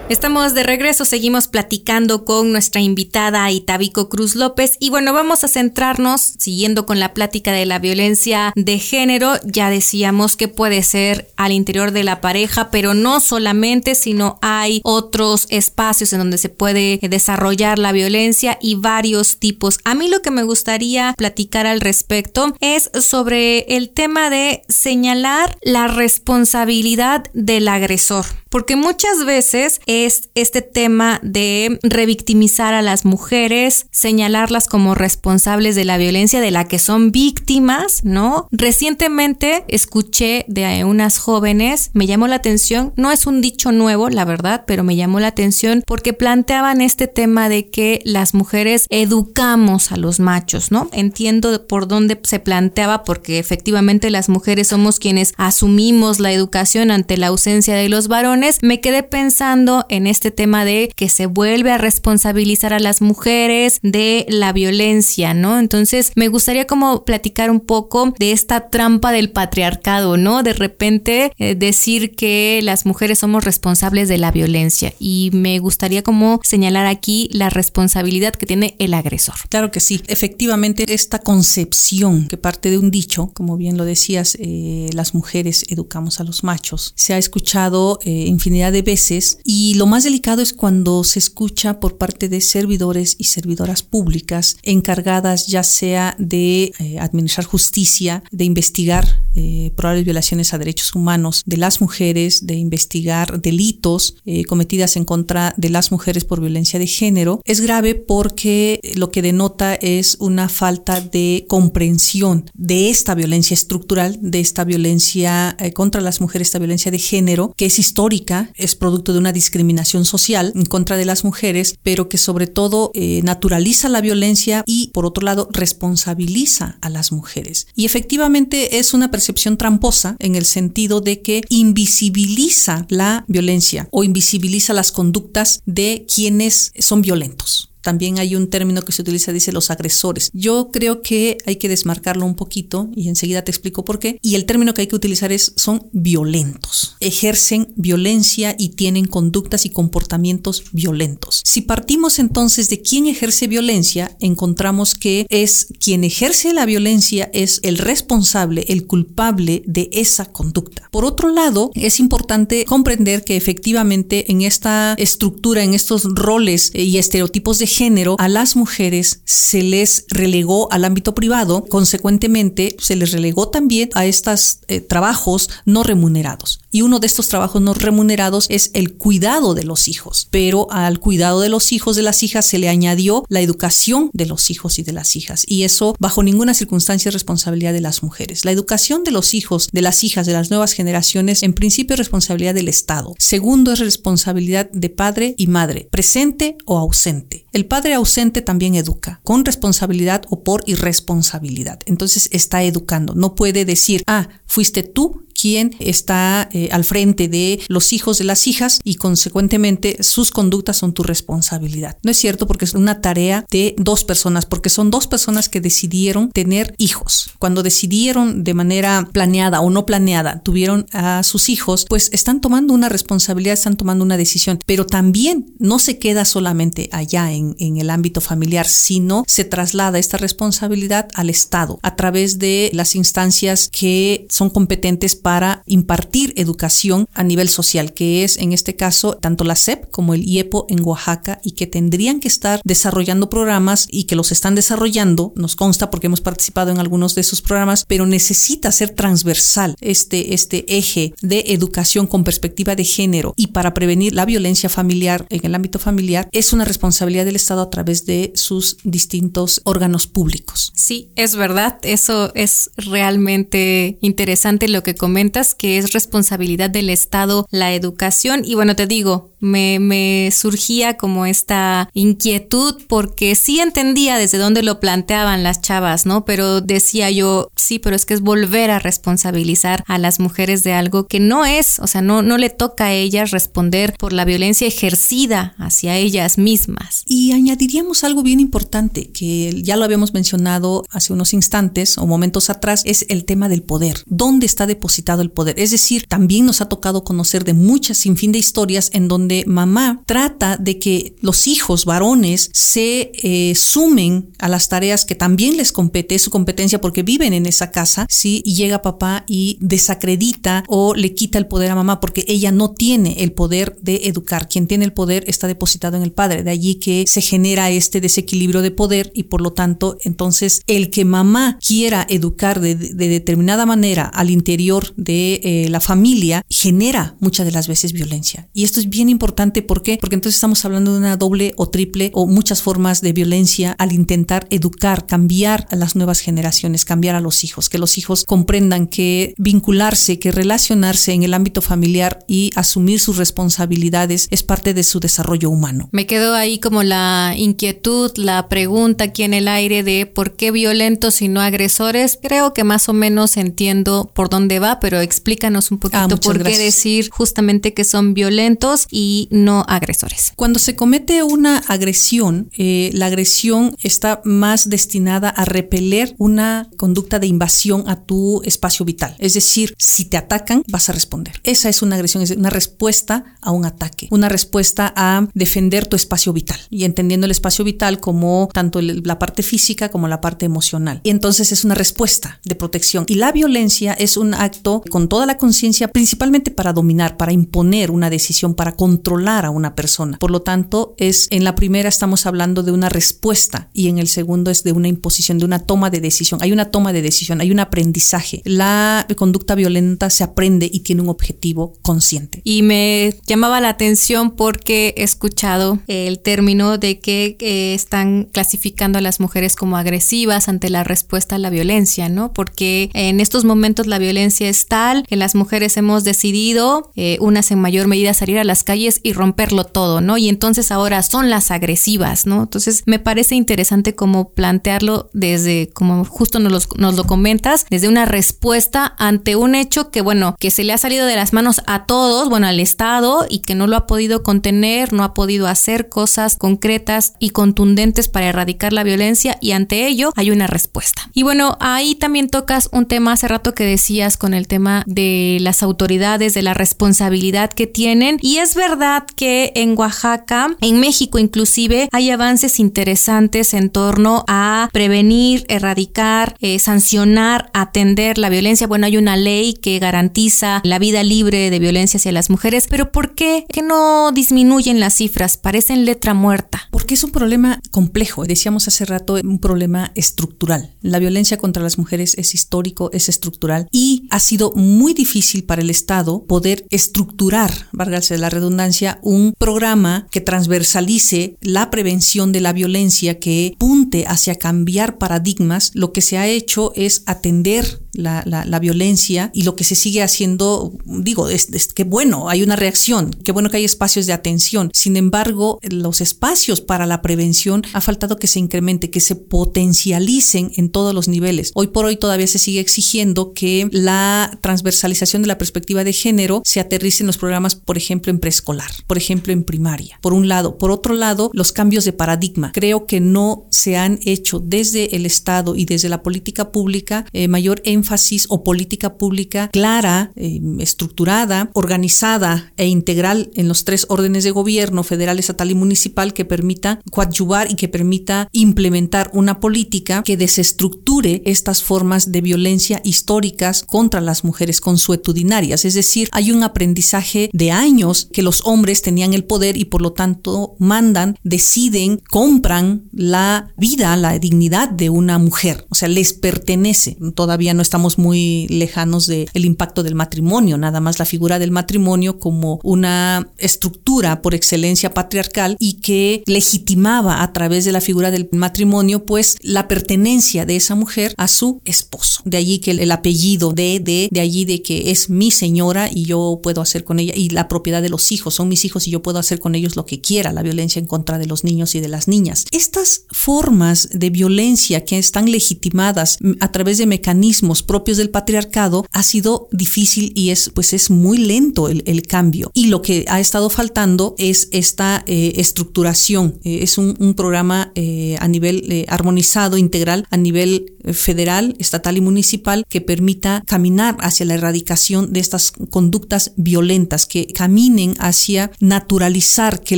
Estamos de regreso, seguimos platicando con nuestra invitada Itabico Cruz López y bueno, vamos a centrarnos, siguiendo con la plática de la violencia de género, ya decíamos que puede ser al interior de la pareja, pero no solamente, sino hay otros espacios en donde se puede desarrollar la violencia y varios tipos. A mí lo que me gustaría platicar al respecto es sobre el tema de señalar la responsabilidad del agresor, porque muchas veces es este tema de revictimizar a las mujeres, señalarlas como responsables de la violencia de la que son víctimas, ¿no? Recientemente escuché de unas jóvenes, me llamó la atención, no es un dicho nuevo, la verdad, pero me llamó la atención porque planteaban este tema de que las mujeres educamos a los machos, ¿no? Entiendo por dónde se planteaba porque efectivamente las mujeres somos quienes asumimos la educación ante la ausencia de los varones. Me quedé pensando en este tema de que se vuelve a responsabilizar a las mujeres de la violencia, ¿no? Entonces me gustaría como platicar un poco de esta trampa del patriarcado, ¿no? De repente eh, decir que las mujeres somos responsables de la violencia y me gustaría como señalar aquí la responsabilidad que tiene el agresor. Claro que sí, efectivamente esta concepción que parte de un dicho, como bien lo decías, eh, las mujeres educamos a los machos, se ha escuchado eh, infinidad de veces y lo más delicado es cuando se escucha por parte de servidores y servidoras públicas encargadas ya sea de eh, administrar justicia, de investigar eh, probables violaciones a derechos humanos de las mujeres, de investigar delitos eh, cometidas en contra de las mujeres por violencia de género. Es grave porque lo que denota es una falta de comprensión de esta violencia estructural, de esta violencia contra las mujeres, esta violencia de género, que es histórica, es producto de una discriminación social en contra de las mujeres, pero que sobre todo eh, naturaliza la violencia y por otro lado responsabiliza a las mujeres. Y efectivamente es una percepción tramposa en el sentido de que invisibiliza la violencia o invisibiliza las conductas de quienes son violentos también hay un término que se utiliza, dice los agresores. Yo creo que hay que desmarcarlo un poquito y enseguida te explico por qué. Y el término que hay que utilizar es son violentos. Ejercen violencia y tienen conductas y comportamientos violentos. Si partimos entonces de quién ejerce violencia, encontramos que es quien ejerce la violencia es el responsable, el culpable de esa conducta. Por otro lado, es importante comprender que efectivamente en esta estructura, en estos roles y estereotipos de género, a las mujeres se les relegó al ámbito privado, consecuentemente se les relegó también a estos eh, trabajos no remunerados. Y uno de estos trabajos no remunerados es el cuidado de los hijos. Pero al cuidado de los hijos de las hijas se le añadió la educación de los hijos y de las hijas. Y eso bajo ninguna circunstancia es responsabilidad de las mujeres. La educación de los hijos, de las hijas, de las nuevas generaciones, en principio es responsabilidad del Estado. Segundo es responsabilidad de padre y madre, presente o ausente. El padre ausente también educa, con responsabilidad o por irresponsabilidad. Entonces está educando. No puede decir, ah, fuiste tú quien está eh, al frente de los hijos de las hijas y consecuentemente sus conductas son tu responsabilidad. No es cierto porque es una tarea de dos personas, porque son dos personas que decidieron tener hijos. Cuando decidieron de manera planeada o no planeada, tuvieron a sus hijos, pues están tomando una responsabilidad, están tomando una decisión, pero también no se queda solamente allá en, en el ámbito familiar, sino se traslada esta responsabilidad al Estado a través de las instancias que son competentes para impartir educación a nivel social, que es en este caso tanto la SEP como el IEPO en Oaxaca y que tendrían que estar desarrollando programas y que los están desarrollando, nos consta porque hemos participado en algunos de esos programas, pero necesita ser transversal este, este eje de educación con perspectiva de género y para prevenir la violencia familiar en el ámbito familiar es una responsabilidad del Estado a través de sus distintos órganos públicos. Sí, es verdad, eso es realmente interesante lo que comentas, que es responsabilidad del Estado la educación y bueno, te digo, me, me surgía como esta inquietud porque sí entendía desde dónde lo planteaban las chavas, ¿no? Pero decía yo, sí, pero es que es volver a responsabilizar a las mujeres de algo que no es, o sea, no, no le toca a ellas responder por la violencia ejercida hacia ellas mismas. Y añadiríamos algo bien importante, que ya lo habíamos mencionado hace unos instantes o momentos atrás, es el tema del poder. ¿Dónde está depositado el poder? Es decir, también nos ha tocado conocer de muchas sinfín de historias en donde mamá trata de que los hijos varones se eh, sumen a las tareas que también les compete, es su competencia porque viven en esa casa, ¿sí? Y llega papá y desacredita o le quita el poder a mamá porque ella no tiene el poder de educar. Quien tiene el poder está depositado en el padre. De allí que se genera este desequilibrio de poder y por lo tanto, entonces, el que mamá quiera educar de, determinada manera al interior de eh, la familia genera muchas de las veces violencia. Y esto es bien importante, ¿por qué? Porque entonces estamos hablando de una doble o triple o muchas formas de violencia al intentar educar, cambiar a las nuevas generaciones, cambiar a los hijos, que los hijos comprendan que vincularse, que relacionarse en el ámbito familiar y asumir sus responsabilidades es parte de su desarrollo humano. Me quedó ahí como la inquietud, la pregunta aquí en el aire de por qué violentos y no agresores. Creo que más o menos entiendo por dónde va, pero explícanos un poquito ah, por qué decir justamente que son violentos y no agresores. Cuando se comete una agresión, eh, la agresión está más destinada a repeler una conducta de invasión a tu espacio vital. Es decir, si te atacan, vas a responder. Esa es una agresión, es una respuesta a un ataque, una respuesta a defender tu espacio vital y entendiendo el espacio vital como tanto la parte física como la parte emocional. Y entonces es una respuesta de protección. Y la violencia es un acto con toda la conciencia, principalmente para dominar, para imponer una decisión, para controlar a una persona. Por lo tanto, es en la primera estamos hablando de una respuesta y en el segundo es de una imposición, de una toma de decisión. Hay una toma de decisión, hay un aprendizaje. La conducta violenta se aprende y tiene un objetivo consciente. Y me llamaba la atención porque he escuchado el término de que eh, están clasificando a las mujeres como agresivas ante la respuesta a la violencia, ¿no? Porque en estos momentos la violencia es tal que las mujeres hemos decidido, eh, unas en mayor medida, salir a las calles y romperlo todo, ¿no? Y entonces ahora son las agresivas, ¿no? Entonces me parece interesante como plantearlo desde, como justo nos, nos lo comentas, desde una respuesta ante un hecho que, bueno, que se le ha salido de las manos a todos, bueno, al Estado y que no lo ha podido contener, no ha podido hacer cosas concretas y contundentes para erradicar la violencia y ante ello hay una respuesta. Y bueno, ahí también tocas un tema hace rato que decías con el tema de las autoridades, de la responsabilidad que tienen y es verdad que en Oaxaca, en México inclusive, hay avances interesantes en torno a prevenir, erradicar, eh, sancionar, atender la violencia. Bueno, hay una ley que garantiza la vida libre de violencia hacia las mujeres, pero ¿por qué que no disminuyen las cifras? Parecen letra muerta. Porque es un problema complejo, decíamos hace rato, un problema estructural. La violencia contra las mujeres es histórico, es estructural y ha sido muy difícil para el Estado poder estructurar, válgase la redundancia, un programa que transversalice la prevención de la violencia, que punte hacia cambiar paradigmas. Lo que se ha hecho es atender la, la, violencia y lo que se sigue haciendo, digo, es, que bueno, hay una reacción, qué bueno que hay espacios de atención. Sin embargo, los espacios para la prevención ha faltado que se incremente, que se potencialicen en todos los niveles. Hoy por hoy todavía se sigue exigiendo que la transversalización de la perspectiva de género se aterrice en los programas, por ejemplo, en preescolar, por ejemplo, en primaria. Por un lado. Por otro lado, los cambios de paradigma. Creo que no se han hecho desde el Estado y desde la política pública eh, mayor énfasis o política pública clara, eh, estructurada, organizada e integral en los tres órdenes de gobierno, federal, estatal y municipal, que permita coadyuvar y que permita implementar una política que desestructure estas formas de violencia históricas contra las mujeres consuetudinarias. Es decir, hay un aprendizaje de años que los hombres tenían el poder y por lo tanto mandan, deciden, compran la vida, la dignidad de una mujer. O sea, les pertenece. Todavía no estamos muy lejanos del impacto del matrimonio, nada más la figura del matrimonio como una estructura por excelencia patriarcal y que legitimaba a través de la figura del matrimonio pues la pertenencia de esa mujer a su esposo. De allí que el, apellido de, de, de allí de que es mi señora y yo puedo hacer con ella y la propiedad de los hijos, son mis hijos y yo puedo hacer con ellos lo que quiera, la violencia en contra de los niños y de las niñas. Estas formas de violencia que están legitimadas a través de mecanismos propios del patriarcado ha sido difícil y es pues es muy lento el, cambio. Y lo que ha estado faltando es esta eh, estructuración. Eh, es un, programa eh, a nivel armonizado, integral, a nivel federal, estatal y municipal que permita caminar hacia la erradicación de estas conductas violentas, que caminen hacia naturalizar que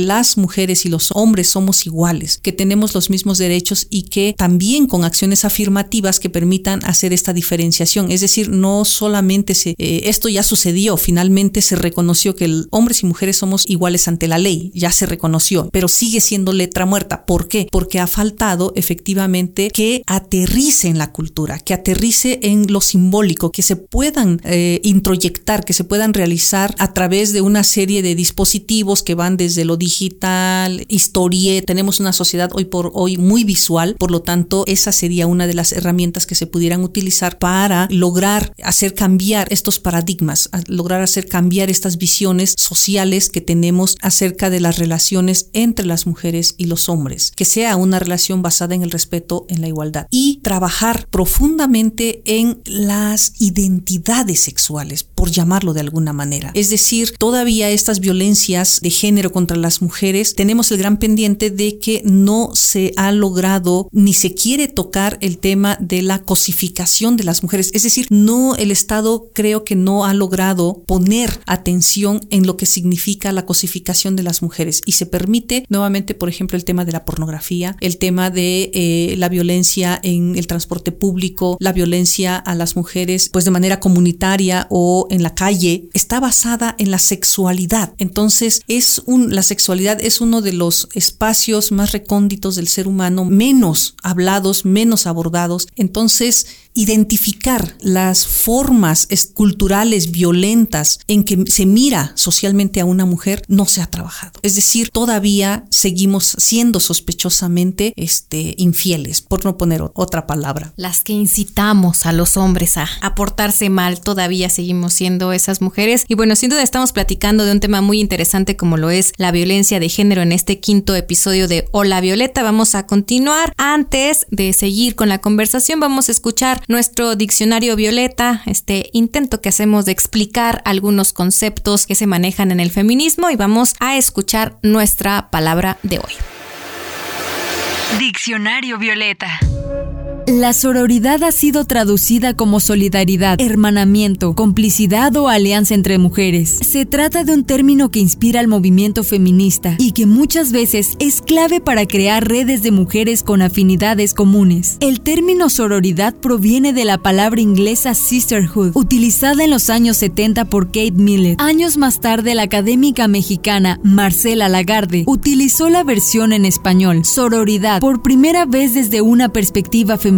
las mujeres y los hombres somos iguales, que tenemos los mismos derechos y que también con acciones afirmativas que permitan hacer esta Es decir, no solamente se, eh, esto ya sucedió, finalmente se reconoció que hombres y mujeres somos iguales ante la ley, ya se reconoció, pero sigue siendo letra muerta. ¿Por qué? Porque ha faltado efectivamente que aterrice en la cultura, que aterrice en lo simbólico, que se puedan eh, introyectar, que se puedan realizar a través de una serie de dispositivos que van desde lo digital, historieta. Tenemos una sociedad hoy por hoy muy visual, por lo tanto, esa sería una de las herramientas que se pudieran utilizar para lograr hacer cambiar estos paradigmas, lograr hacer cambiar estas visiones sociales que tenemos acerca de las relaciones entre las mujeres y los hombres, que sea una relación basada en el respeto, en la igualdad. Y trabajar profundamente en las identidades sexuales, por llamarlo de alguna manera. Es decir, todavía estas violencias de género contra las mujeres, tenemos el gran pendiente de que no se ha logrado ni se quiere tocar el tema de la cosificación de las mujeres. Es decir, no, el Estado creo que no ha logrado poner atención en lo que significa la cosificación de las mujeres y se permite nuevamente, por ejemplo, el tema de la pornografía, el tema de eh, la violencia en el transporte público, la violencia a las mujeres, pues de manera comunitaria o en la calle, está basada en la sexualidad. Entonces, es un, la sexualidad es uno de los espacios más recónditos del ser humano, menos hablados, menos abordados. Entonces, identificar las formas culturales violentas en que se mira socialmente a una mujer no se ha trabajado. Es decir, todavía seguimos siendo sospechosamente este, infieles, por no poner otra palabra. Las que incitamos a los hombres a, a portarse mal, todavía seguimos siendo esas mujeres. Y bueno, sin duda estamos platicando de un tema muy interesante como lo es la violencia de género en este quinto episodio de Hola Violeta. Vamos a continuar. Antes de seguir con la conversación, vamos a escuchar nuestro diccionario Violeta, este intento que hacemos de explicar algunos conceptos que se manejan en el feminismo y vamos a escuchar nuestra palabra de hoy. Diccionario Violeta. La sororidad ha sido traducida como solidaridad, hermanamiento, complicidad o alianza entre mujeres. Se trata de un término que inspira al movimiento feminista y que muchas veces es clave para crear redes de mujeres con afinidades comunes. El término sororidad proviene de la palabra inglesa sisterhood, utilizada en los años 70 por Kate Millett. Años más tarde, la académica mexicana Marcela Lagarde utilizó la versión en español, sororidad, por primera vez desde una perspectiva feminista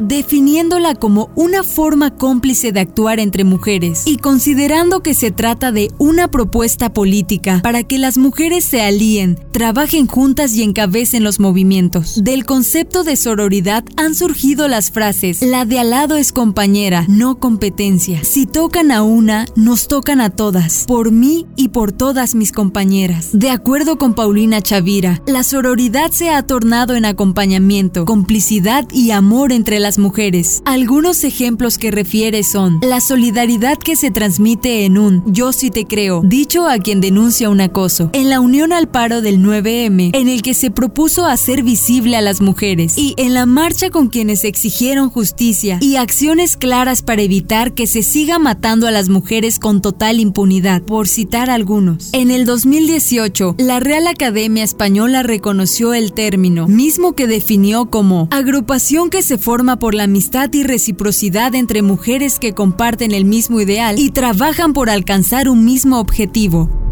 definiéndola como una forma cómplice de actuar entre mujeres y considerando que se trata de una propuesta política para que las mujeres se alíen, trabajen juntas y encabecen los movimientos. Del concepto de sororidad han surgido las frases, la de al lado es compañera, no competencia. Si tocan a una, nos tocan a todas, por mí y por todas mis compañeras. De acuerdo con Paulina Chavira, la sororidad se ha tornado en acompañamiento, complicidad y amor entre las mujeres. Algunos ejemplos que refiere son la solidaridad que se transmite en un yo sí te creo, dicho a quien denuncia un acoso, en la unión al paro del 9M, en el que se propuso hacer visible a las mujeres, y en la marcha con quienes exigieron justicia y acciones claras para evitar que se siga matando a las mujeres con total impunidad, por citar algunos. En el 2018, la Real Academia Española reconoció el término, mismo que definió como agrupación que se forma por la amistad y reciprocidad entre mujeres que comparten el mismo ideal y trabajan por alcanzar un mismo objetivo.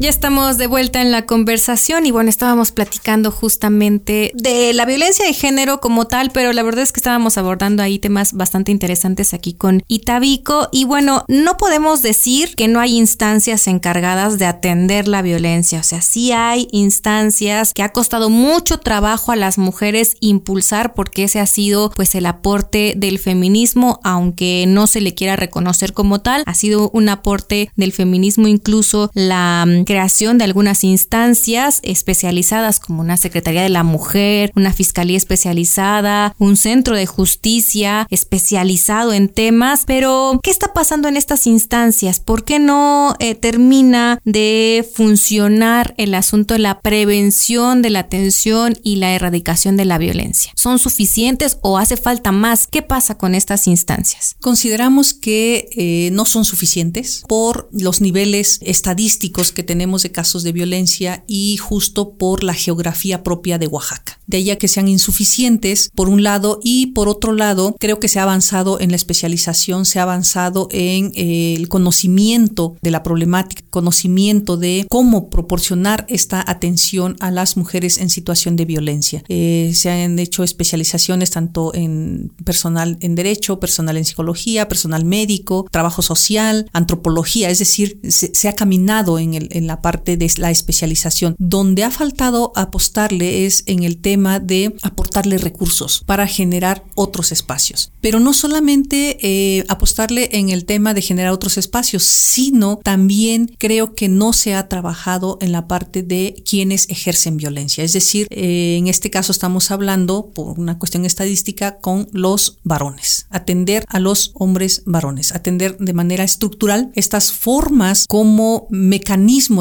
Ya estamos de vuelta en la conversación y bueno, estábamos platicando justamente de la violencia de género como tal, pero la verdad es que estábamos abordando ahí temas bastante interesantes aquí con Itabico y bueno, no podemos decir que no hay instancias encargadas de atender la violencia, o sea, sí hay instancias que ha costado mucho trabajo a las mujeres impulsar porque ese ha sido pues el aporte del feminismo, aunque no se le quiera reconocer como tal, ha sido un aporte del feminismo incluso la creación de algunas instancias especializadas como una Secretaría de la Mujer, una Fiscalía especializada, un centro de justicia especializado en temas, pero ¿qué está pasando en estas instancias? ¿Por qué no eh, termina de funcionar el asunto de la prevención de la atención y la erradicación de la violencia? ¿Son suficientes o hace falta más? ¿Qué pasa con estas instancias? Consideramos que eh, no son suficientes por los niveles estadísticos que tenemos tenemos de casos de violencia y justo por la geografía propia de Oaxaca. De ahí que sean insuficientes, por un lado, y por otro lado, creo que se ha avanzado en la especialización, se ha avanzado en eh, el conocimiento de la problemática, conocimiento de cómo proporcionar esta atención a las mujeres en situación de violencia. Eh, se han hecho especializaciones tanto en personal en derecho, personal en psicología, personal médico, trabajo social, antropología, es decir, se, ha caminado en, el, en la parte de la especialización. Donde ha faltado apostarle es en el tema de aportarle recursos para generar otros espacios. Pero no solamente eh, apostarle en el tema de generar otros espacios, sino también creo que no se ha trabajado en la parte de quienes ejercen violencia. Es decir, eh, en este caso estamos hablando por una cuestión estadística con los varones. Atender a los hombres varones, atender de manera estructural estas formas como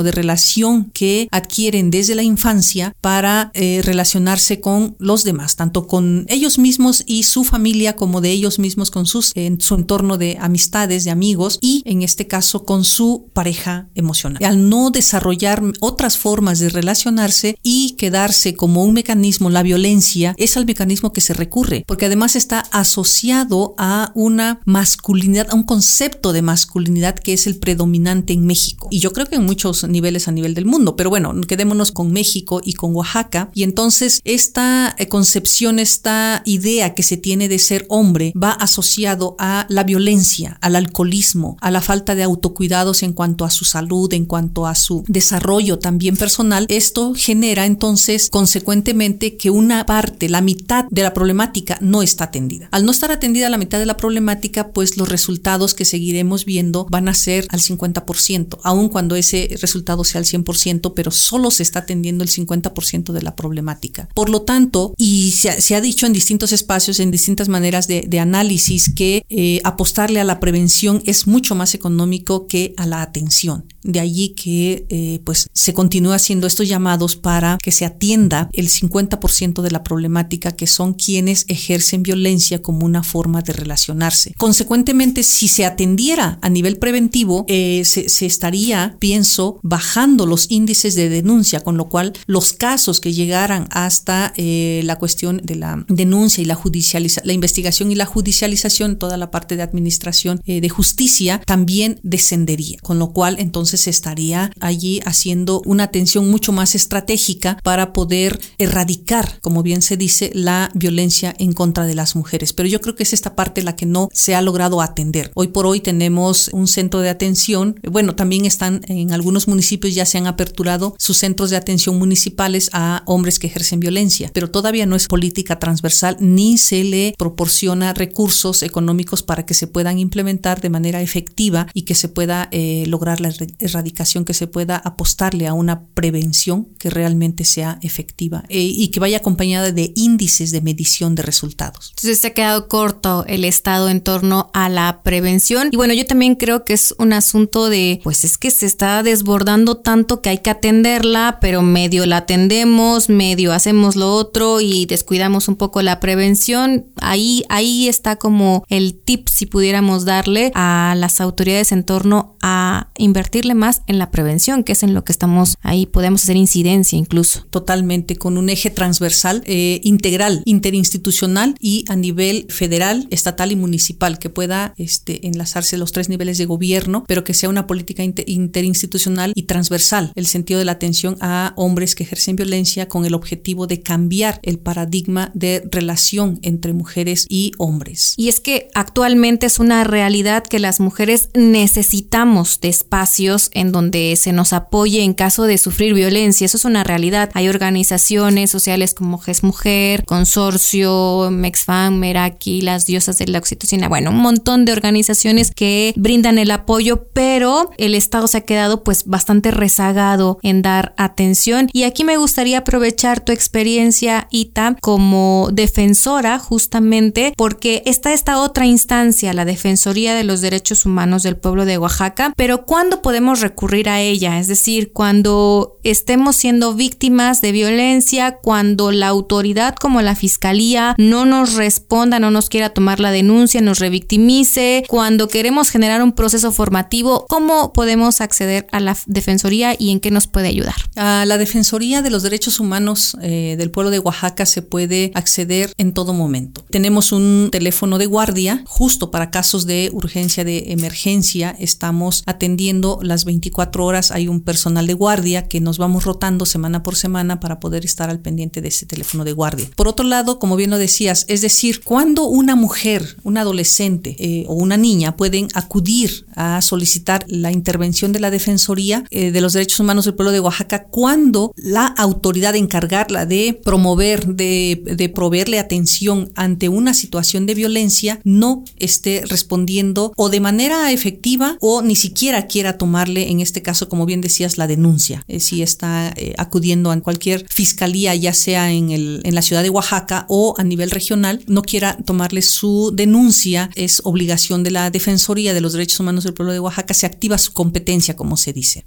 de relación que adquieren desde la infancia para eh, relacionarse con los demás, tanto con ellos mismos y su familia como de ellos mismos con sus en su entorno de amistades, de amigos y en este caso con su pareja emocional. Al no desarrollar otras formas de relacionarse y quedarse como un mecanismo, la violencia es al mecanismo que se recurre, porque además está asociado a una masculinidad, a un concepto de masculinidad que es el predominante en México. Y yo creo que en muchos niveles a nivel del mundo. Pero bueno, quedémonos con México y con Oaxaca. Y entonces esta eh, concepción, esta idea que se tiene de ser hombre va asociado a la violencia, al alcoholismo, a la falta de autocuidados en cuanto a su salud, en cuanto a su desarrollo también personal. Esto genera entonces consecuentemente que una parte, la mitad de la problemática no está atendida. Al no estar atendida la mitad de la problemática, pues los resultados que seguiremos viendo van a ser al 50%, aun cuando ese resultado resultado sea al 100%, pero solo se está atendiendo el 50% de la problemática. Por lo tanto, y se ha, dicho en distintos espacios, en distintas maneras de, análisis, que eh, apostarle a la prevención es mucho más económico que a la atención. De allí que eh, pues se continúa haciendo estos llamados para que se atienda el 50% de la problemática que son quienes ejercen violencia como una forma de relacionarse. Consecuentemente, si se atendiera a nivel preventivo, eh, se estaría, pienso, bajando los índices de denuncia, con lo cual los casos que llegaran hasta eh, la cuestión de la denuncia y la judicialización, la investigación y la judicialización, toda la parte de administración eh, de justicia también descendería, con lo cual entonces estaría allí haciendo una atención mucho más estratégica para poder erradicar, como bien se dice, la violencia en contra de las mujeres. Pero yo creo que es esta parte la que no se ha logrado atender. Hoy por hoy tenemos un centro de atención, bueno, también están en algunos municipios ya se han aperturado sus centros de atención municipales a hombres que ejercen violencia, pero todavía no es política transversal ni se le proporciona recursos económicos para que se puedan implementar de manera efectiva y que se pueda eh, lograr la erradicación, que se pueda apostarle a una prevención que realmente sea efectiva eh, y que vaya acompañada de índices de medición de resultados. Entonces se ha quedado corto el Estado en torno a la prevención y bueno, yo también creo que es un asunto de, pues es que se está desbordando tanto que hay que atenderla, pero medio la atendemos, medio hacemos lo otro y descuidamos un poco la prevención. Ahí, ahí está como el tip si pudiéramos darle a las autoridades en torno a invertirle más en la prevención, que es en lo que estamos ahí, podemos hacer incidencia incluso. Totalmente, con un eje transversal, eh, integral, interinstitucional y a nivel federal, estatal y municipal, que pueda este, enlazarse los tres niveles de gobierno, pero que sea una política interinstitucional y transversal, el sentido de la atención a hombres que ejercen violencia con el objetivo de cambiar el paradigma de relación entre mujeres y hombres. Y es que actualmente es una realidad que las mujeres necesitamos de espacios en donde se nos apoye en caso de sufrir violencia. Eso es una realidad. Hay organizaciones sociales como GES Mujer, Consorcio, Mexfam, Meraki, las diosas de la oxitocina, bueno, un montón de organizaciones que brindan el apoyo, pero el Estado se ha quedado pues bastante rezagado en dar atención. Y aquí me gustaría aprovechar tu experiencia, Ita, como defensora justamente porque está esta otra instancia, la Defensoría de los Derechos Humanos del pueblo de Oaxaca, pero ¿cuándo podemos recurrir a ella? Es decir, cuando estemos siendo víctimas de violencia, cuando la autoridad como la Fiscalía no nos responda, no nos quiera tomar la denuncia, nos revictimice, cuando queremos generar un proceso formativo, ¿cómo podemos acceder a la Defensoría y en qué nos puede ayudar? A la Defensoría de los Derechos Humanos eh, del pueblo de Oaxaca se puede acceder en todo momento. Tenemos un teléfono de guardia justo para casos de urgencia, de emergencia. Estamos atendiendo las 24 horas. Hay un personal de guardia que nos vamos rotando semana por semana para poder estar al pendiente de ese teléfono de guardia. Por otro lado, como bien lo decías, es decir, cuando una mujer, un adolescente eh, o una niña pueden acudir a solicitar la intervención de la Defensoría eh, de los Derechos Humanos del Pueblo de Oaxaca, cuando la autoridad encargarla de promover, de, proveerle atención ante una situación de violencia, no esté respondiendo o de manera efectiva o ni siquiera quiera tomarle, en este caso, como bien decías, la denuncia. Eh, si está eh, acudiendo a cualquier fiscalía, ya sea en la ciudad de Oaxaca o a nivel regional, no quiera tomarle su denuncia, es obligación de la Defensoría de los Derechos Humanos del Pueblo de Oaxaca, se activa su competencia, como se dice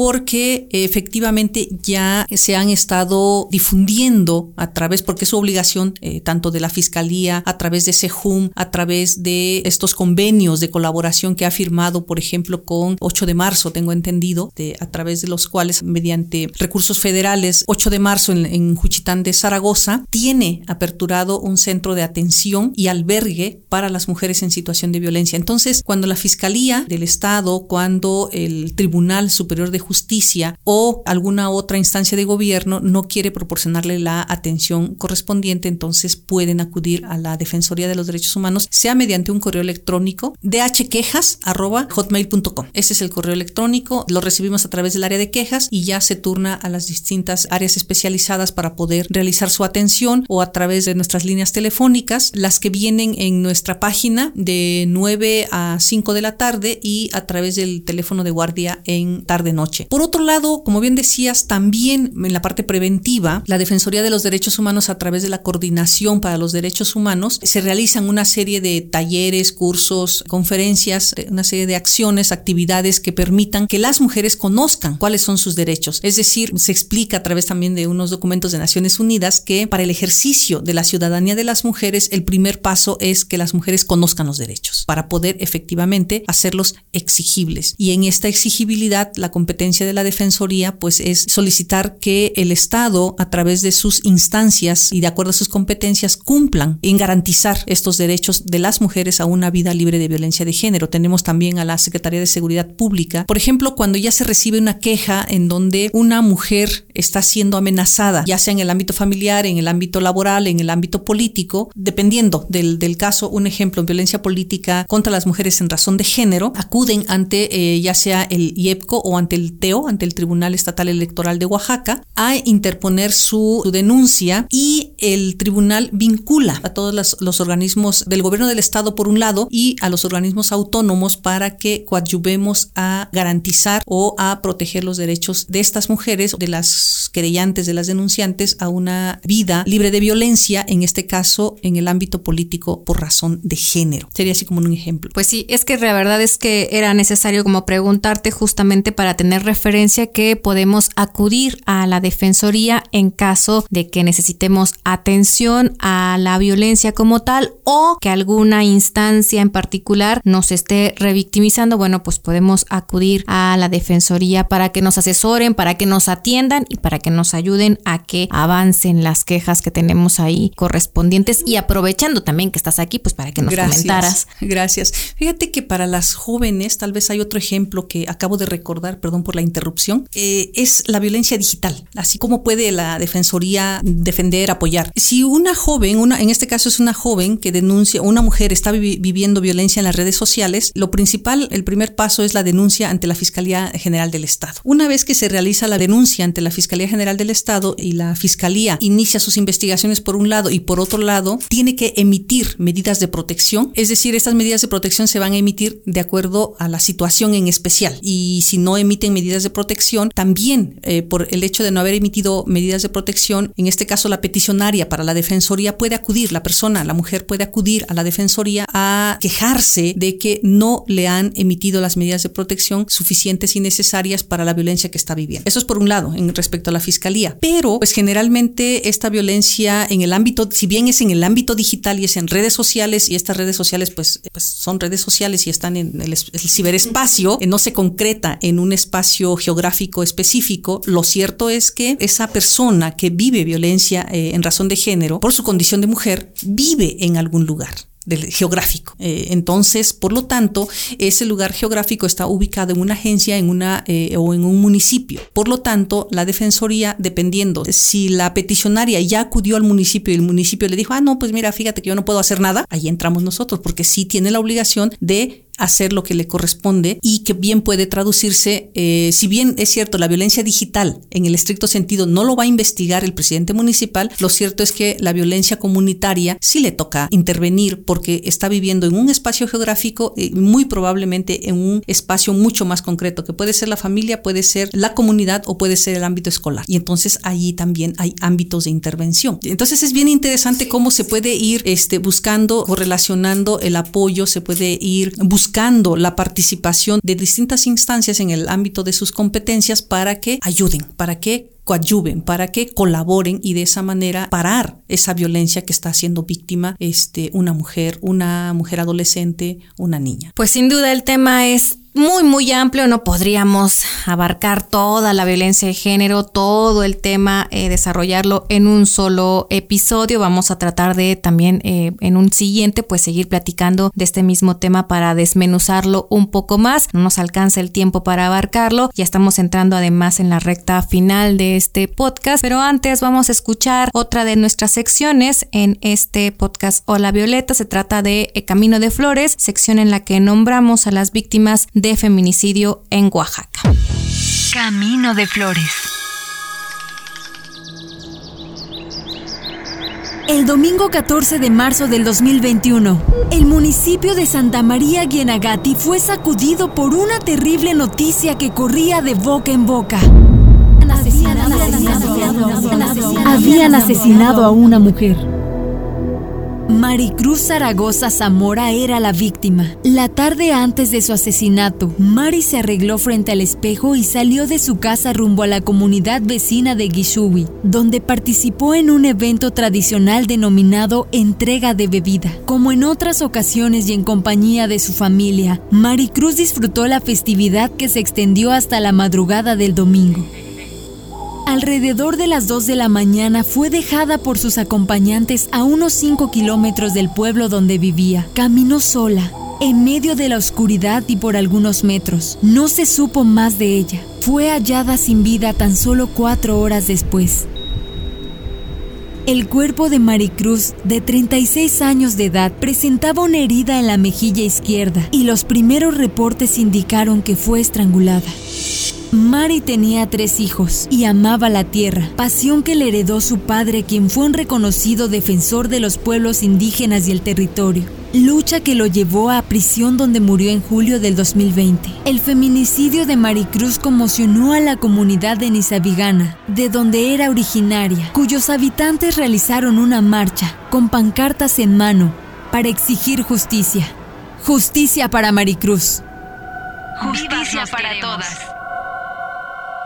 porque efectivamente ya se han estado difundiendo a través, porque es su obligación eh, tanto de la Fiscalía, a través de SEJUM, a través de estos convenios de colaboración que ha firmado, por ejemplo, con 8 de marzo, tengo entendido, a través de los cuales, mediante recursos federales, 8 de marzo en, en Juchitán de Zaragoza, tiene aperturado un centro de atención y albergue para las mujeres en situación de violencia. Entonces, cuando la Fiscalía del Estado, cuando el Tribunal Superior de Justicia, justicia o alguna otra instancia de gobierno no quiere proporcionarle la atención correspondiente, entonces pueden acudir a la Defensoría de los Derechos Humanos, sea mediante un correo electrónico dhquejas.hotmail.com. Ese es el correo electrónico, lo recibimos a través del área de quejas y ya se turna a las distintas áreas especializadas para poder realizar su atención o a través de nuestras líneas telefónicas, las que vienen en nuestra página de 9 a 5 de la tarde y a través del teléfono de guardia en tarde-noche. Por otro lado, como bien decías, también en la parte preventiva, la Defensoría de los Derechos Humanos a través de la Coordinación para los Derechos Humanos se realizan una serie de talleres, cursos, conferencias, una serie de acciones, actividades que permitan que las mujeres conozcan cuáles son sus derechos. Es decir, se explica a través también de unos documentos de Naciones Unidas que para el ejercicio de la ciudadanía de las mujeres, el primer paso es que las mujeres conozcan los derechos para poder efectivamente hacerlos exigibles. Y en esta exigibilidad, la competencia de la Defensoría pues es solicitar que el Estado a través de sus instancias y de acuerdo a sus competencias cumplan en garantizar estos derechos de las mujeres a una vida libre de violencia de género. Tenemos también a la Secretaría de Seguridad Pública. Por ejemplo, cuando ya se recibe una queja en donde una mujer está siendo amenazada, ya sea en el ámbito familiar, en el ámbito laboral, en el ámbito político, dependiendo del, del caso, un ejemplo, en violencia política contra las mujeres en razón de género, acuden ante eh, ya sea el IEPCO o ante el TEO, ante el Tribunal Estatal Electoral de Oaxaca, a interponer su, denuncia y el tribunal vincula a todos los, los organismos del gobierno del Estado por un lado y a los organismos autónomos para que coadyuvemos a garantizar o a proteger los derechos de estas mujeres, de las querellantes, de las denunciantes, a una vida libre de violencia, en este caso en el ámbito político por razón de género. Sería así como un ejemplo. Pues sí, es que la verdad es que era necesario como preguntarte justamente para tener referencia que podemos acudir a la defensoría en caso de que necesitemos atención a la violencia como tal o que alguna instancia en particular nos esté revictimizando. Bueno, pues podemos acudir a la defensoría para que nos asesoren, para que nos atiendan y para que nos ayuden a que avancen las quejas que tenemos ahí correspondientes y aprovechando también que estás aquí, pues para que nos comentaras. Gracias. Fíjate que para las jóvenes, tal vez hay otro ejemplo que acabo de recordar, perdón por la interrupción, eh, es la violencia digital. Así como puede la defensoría defender, apoyar. Si una joven, una, en este caso es una joven que denuncia, una mujer está viviendo violencia en las redes sociales, lo principal, el primer paso es la denuncia ante la Fiscalía General del Estado. Una vez que se realiza la denuncia ante la Fiscalía General del Estado y la Fiscalía inicia sus investigaciones por un lado y por otro lado, tiene que emitir medidas de protección. Es decir, estas medidas de protección se van a emitir de acuerdo a la situación en especial. Y si no emiten medidas de protección, también eh, por el hecho de no haber emitido medidas de protección, en este caso la peticionaria para la defensoría puede acudir, la persona, la mujer puede acudir a la defensoría a quejarse de que no le han emitido las medidas de protección suficientes y necesarias para la violencia que está viviendo. Eso es por un lado, en respecto a la fiscalía. Pero, pues generalmente esta violencia en el ámbito, si bien es en el ámbito digital y es en redes sociales, y estas redes sociales pues, pues son redes sociales y están en el, ciberespacio, eh, no se concreta en un espacio geográfico específico, lo cierto es que esa persona que vive violencia eh, en razón de género, por su condición de mujer, vive en algún lugar del geográfico. Eh, entonces, por lo tanto, ese lugar geográfico está ubicado en una agencia en una, eh, o en un municipio. Por lo tanto, la defensoría, dependiendo si la peticionaria ya acudió al municipio y el municipio le dijo, ah, no, pues mira, fíjate que yo no puedo hacer nada, ahí entramos nosotros, porque sí tiene la obligación de hacer lo que le corresponde y que bien puede traducirse, eh, si bien es cierto, la violencia digital en el estricto sentido no lo va a investigar el presidente municipal, lo cierto es que la violencia comunitaria sí le toca intervenir porque está viviendo en un espacio geográfico y muy probablemente en un espacio mucho más concreto, que puede ser la familia, puede ser la comunidad o puede ser el ámbito escolar. Y entonces allí también hay ámbitos de intervención. Entonces es bien interesante cómo se puede ir este, buscando o relacionando el apoyo, se puede ir buscando buscando la participación de distintas instancias en el ámbito de sus competencias para que ayuden, para que coadyuven, para que colaboren y de esa manera parar esa violencia que está siendo víctima este, una mujer, una mujer adolescente, una niña. Pues sin duda el tema es muy, muy amplio, no podríamos abarcar toda la violencia de género, todo el tema, eh, desarrollarlo en un solo episodio. Vamos a tratar de también eh, en un siguiente, pues seguir platicando de este mismo tema para desmenuzarlo un poco más. No nos alcanza el tiempo para abarcarlo. Ya estamos entrando además en la recta final de este podcast, pero antes vamos a escuchar otra de nuestras secciones en este podcast Hola Violeta. Se trata de eh, Camino de Flores, sección en la que nombramos a las víctimas feminicidio en Oaxaca. Camino de Flores. El domingo 14 de marzo del 2021, el municipio de Santa María Guienagati fue sacudido por una terrible noticia que corría de boca en boca. Habían asesinado a una mujer. Maricruz Zaragoza Zamora era la víctima. La tarde antes de su asesinato, Mari se arregló frente al espejo y salió de su casa rumbo a la comunidad vecina de Guishubi, donde participó en un evento tradicional denominado entrega de bebida. Como en otras ocasiones y en compañía de su familia, Maricruz disfrutó la festividad que se extendió hasta la madrugada del domingo. Alrededor de las 2 de la mañana fue dejada por sus acompañantes a unos 5 kilómetros del pueblo donde vivía. Caminó sola, en medio de la oscuridad y por algunos metros. No se supo más de ella. Fue hallada sin vida tan solo cuatro horas después. El cuerpo de Maricruz, de 36 años de edad, presentaba una herida en la mejilla izquierda y los primeros reportes indicaron que fue estrangulada. Mari tenía tres hijos y amaba la tierra, pasión que le heredó su padre, quien fue un reconocido defensor de los pueblos indígenas y el territorio. Lucha que lo llevó a prisión donde murió en julio del 2020. El feminicidio de Maricruz conmocionó a la comunidad de Nizabigana, de donde era originaria, cuyos habitantes realizaron una marcha con pancartas en mano para exigir justicia. Justicia para Maricruz. Justicia para todas.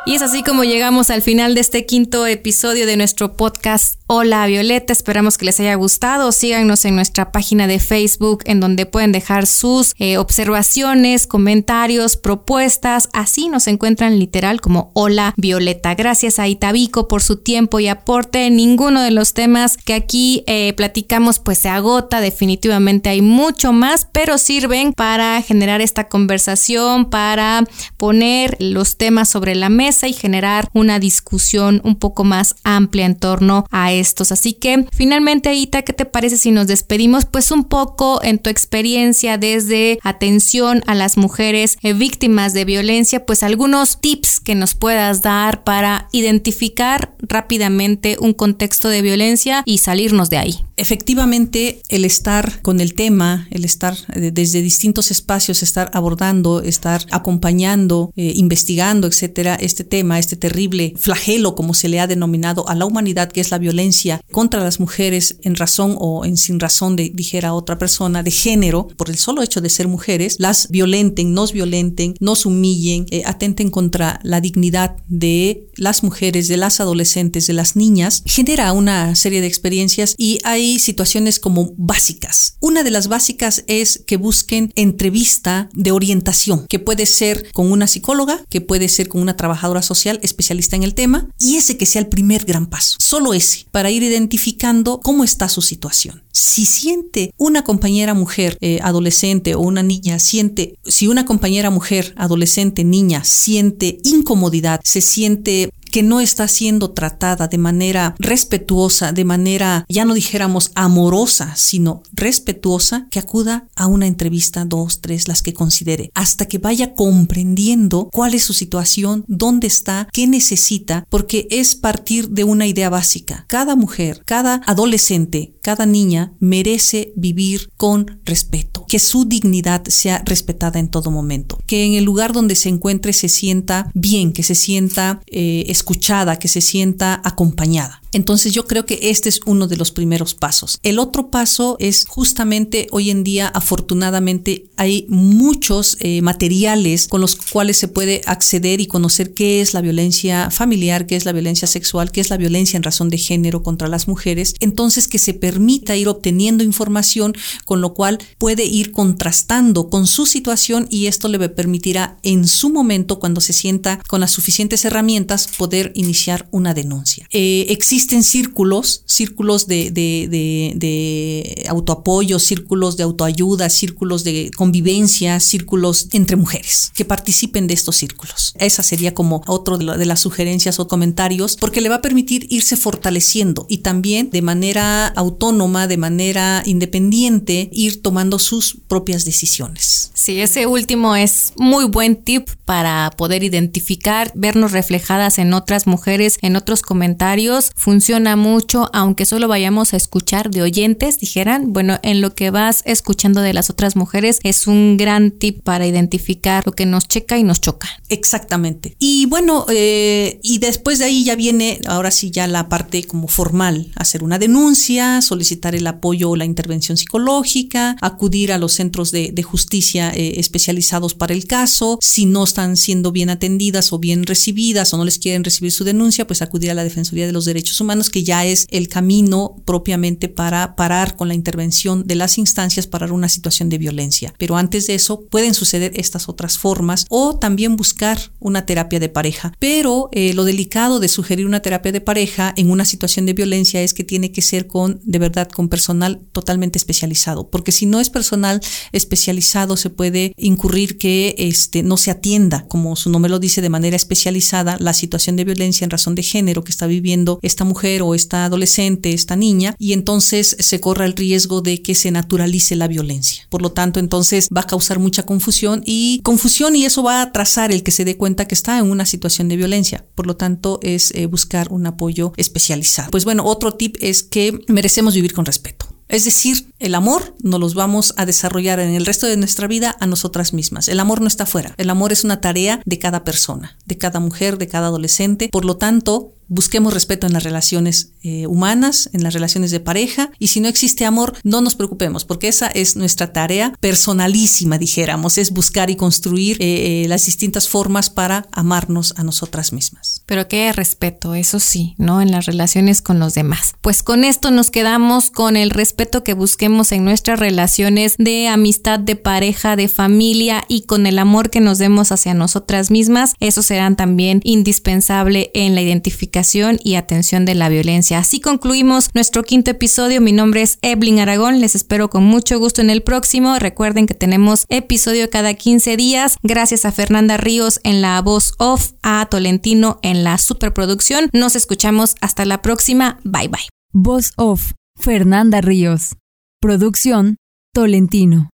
Y es así como llegamos al final de este quinto episodio de nuestro podcast Hola Violeta. Esperamos que les haya gustado. Síganos en nuestra página de Facebook en donde pueden dejar sus eh, observaciones, comentarios, propuestas. Así nos encuentran literal como Hola Violeta. Gracias a Itabico por su tiempo y aporte. Ninguno de los temas que aquí eh, platicamos pues se agota. Definitivamente hay mucho más, pero sirven para generar esta conversación, para poner los temas sobre la mesa y generar una discusión un poco más amplia en torno a estos. Así que finalmente, Ita, ¿qué te parece si nos despedimos? Pues un poco en tu experiencia desde atención a las mujeres eh, víctimas de violencia, pues algunos tips que nos puedas dar para identificar rápidamente un contexto de violencia y salirnos de ahí. Efectivamente, el estar con el tema, el estar eh, desde distintos espacios, estar abordando, estar acompañando, eh, investigando, etcétera, este tema, este terrible flagelo, como se le ha denominado a la humanidad, que es la violencia contra las mujeres en razón o en sin razón de, dijera otra persona, de género, por el solo hecho de ser mujeres, las violenten, nos violenten, nos humillen, eh, atenten contra la dignidad de las mujeres, de las adolescentes, de las niñas, genera una serie de experiencias y hay situaciones como básicas. Una de las básicas es que busquen entrevista de orientación, que puede ser con una psicóloga, que puede ser con una trabajadora social especialista en el tema y ese que sea el primer gran paso, solo ese, para ir identificando cómo está su situación. Si siente una compañera mujer eh, adolescente o una niña, siente, si una compañera mujer adolescente, niña, siente incomodidad, se siente que no está siendo tratada de manera respetuosa, de manera, ya no dijéramos amorosa, sino respetuosa, que acuda a una entrevista, dos, tres, las que considere, hasta que vaya comprendiendo cuál es su situación, dónde está, qué necesita, porque es partir de una idea básica. Cada mujer, cada adolescente, cada niña merece vivir con respeto, que su dignidad sea respetada en todo momento, que en el lugar donde se encuentre se sienta bien, que se sienta eh, escuchada, que se sienta acompañada. Entonces yo creo que este es uno de los primeros pasos. El otro paso es justamente hoy en día, afortunadamente, hay muchos eh, materiales con los cuales se puede acceder y conocer qué es la violencia familiar, qué es la violencia sexual, qué es la violencia en razón de género contra las mujeres. Entonces que se permita ir obteniendo información con lo cual puede ir contrastando con su situación y esto le permitirá en su momento, cuando se sienta con las suficientes herramientas, poder iniciar una denuncia. Eh, existe existen círculos, círculos de, autoapoyo, círculos de autoayuda, círculos de convivencia, círculos entre mujeres, que participen de estos círculos. Esa sería como otro de, las sugerencias o comentarios, porque le va a permitir irse fortaleciendo y también de manera autónoma, de manera independiente, ir tomando sus propias decisiones. Sí, ese último es muy buen tip para poder identificar, vernos reflejadas en otras mujeres, en otros comentarios. Funciona mucho, aunque solo vayamos a escuchar de oyentes, dijeran, bueno, en lo que vas escuchando de las otras mujeres es un gran tip para identificar lo que nos checa y nos choca. Exactamente. Y bueno, eh, y después de ahí ya viene, ahora sí, ya la parte como formal, hacer una denuncia, solicitar el apoyo o la intervención psicológica, acudir a los centros de, justicia eh, especializados para el caso, si no están siendo bien atendidas o bien recibidas o no les quieren recibir su denuncia, pues acudir a la Defensoría de los Derechos Humanos, que ya es el camino propiamente para parar con la intervención de las instancias para una situación de violencia. Pero antes de eso pueden suceder estas otras formas o también buscar una terapia de pareja. Pero eh, lo delicado de sugerir una terapia de pareja en una situación de violencia es que tiene que ser con, de verdad, con personal totalmente especializado, porque si no es personal especializado se puede incurrir que este, no se atienda, como su nombre lo dice, de manera especializada la situación de violencia en razón de género que está viviendo esta mujer o esta adolescente, esta niña, y entonces se corre el riesgo de que se naturalice la violencia. Por lo tanto, entonces va a causar mucha confusión y confusión y eso va a atrasar el que se dé cuenta que está en una situación de violencia. Por lo tanto, es eh, buscar un apoyo especializado. Pues bueno, otro tip es que merecemos vivir con respeto. Es decir, el amor nos los vamos a desarrollar en el resto de nuestra vida a nosotras mismas. El amor no está fuera. El amor es una tarea de cada persona, de cada mujer, de cada adolescente. Por lo tanto, busquemos respeto en las relaciones eh, humanas, en las relaciones de pareja, y si no existe amor, no nos preocupemos, porque esa es nuestra tarea personalísima, dijéramos, es buscar y construir eh, eh, las distintas formas para amarnos a nosotras mismas. Pero que respeto, eso sí, ¿no? En las relaciones con los demás. Pues con esto nos quedamos con el respeto que busquemos en nuestras relaciones de amistad, de pareja, de familia y con el amor que nos demos hacia nosotras mismas. Eso serán también indispensable en la identificación y atención de la violencia. Así concluimos nuestro quinto episodio. Mi nombre es Evelyn Aragón. Les espero con mucho gusto en el próximo. Recuerden que tenemos episodio cada 15 días. Gracias a Fernanda Ríos en la voz off, a Tolentino en la superproducción. Nos escuchamos hasta la próxima. Bye bye. Voz off, Fernanda Ríos. Producción, Tolentino.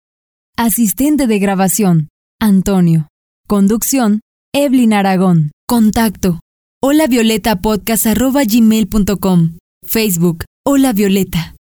Asistente de grabación, Antonio. Conducción, Evelyn Aragón. Contacto Hola Violeta Podcast gmail.com. Facebook Hola Violeta.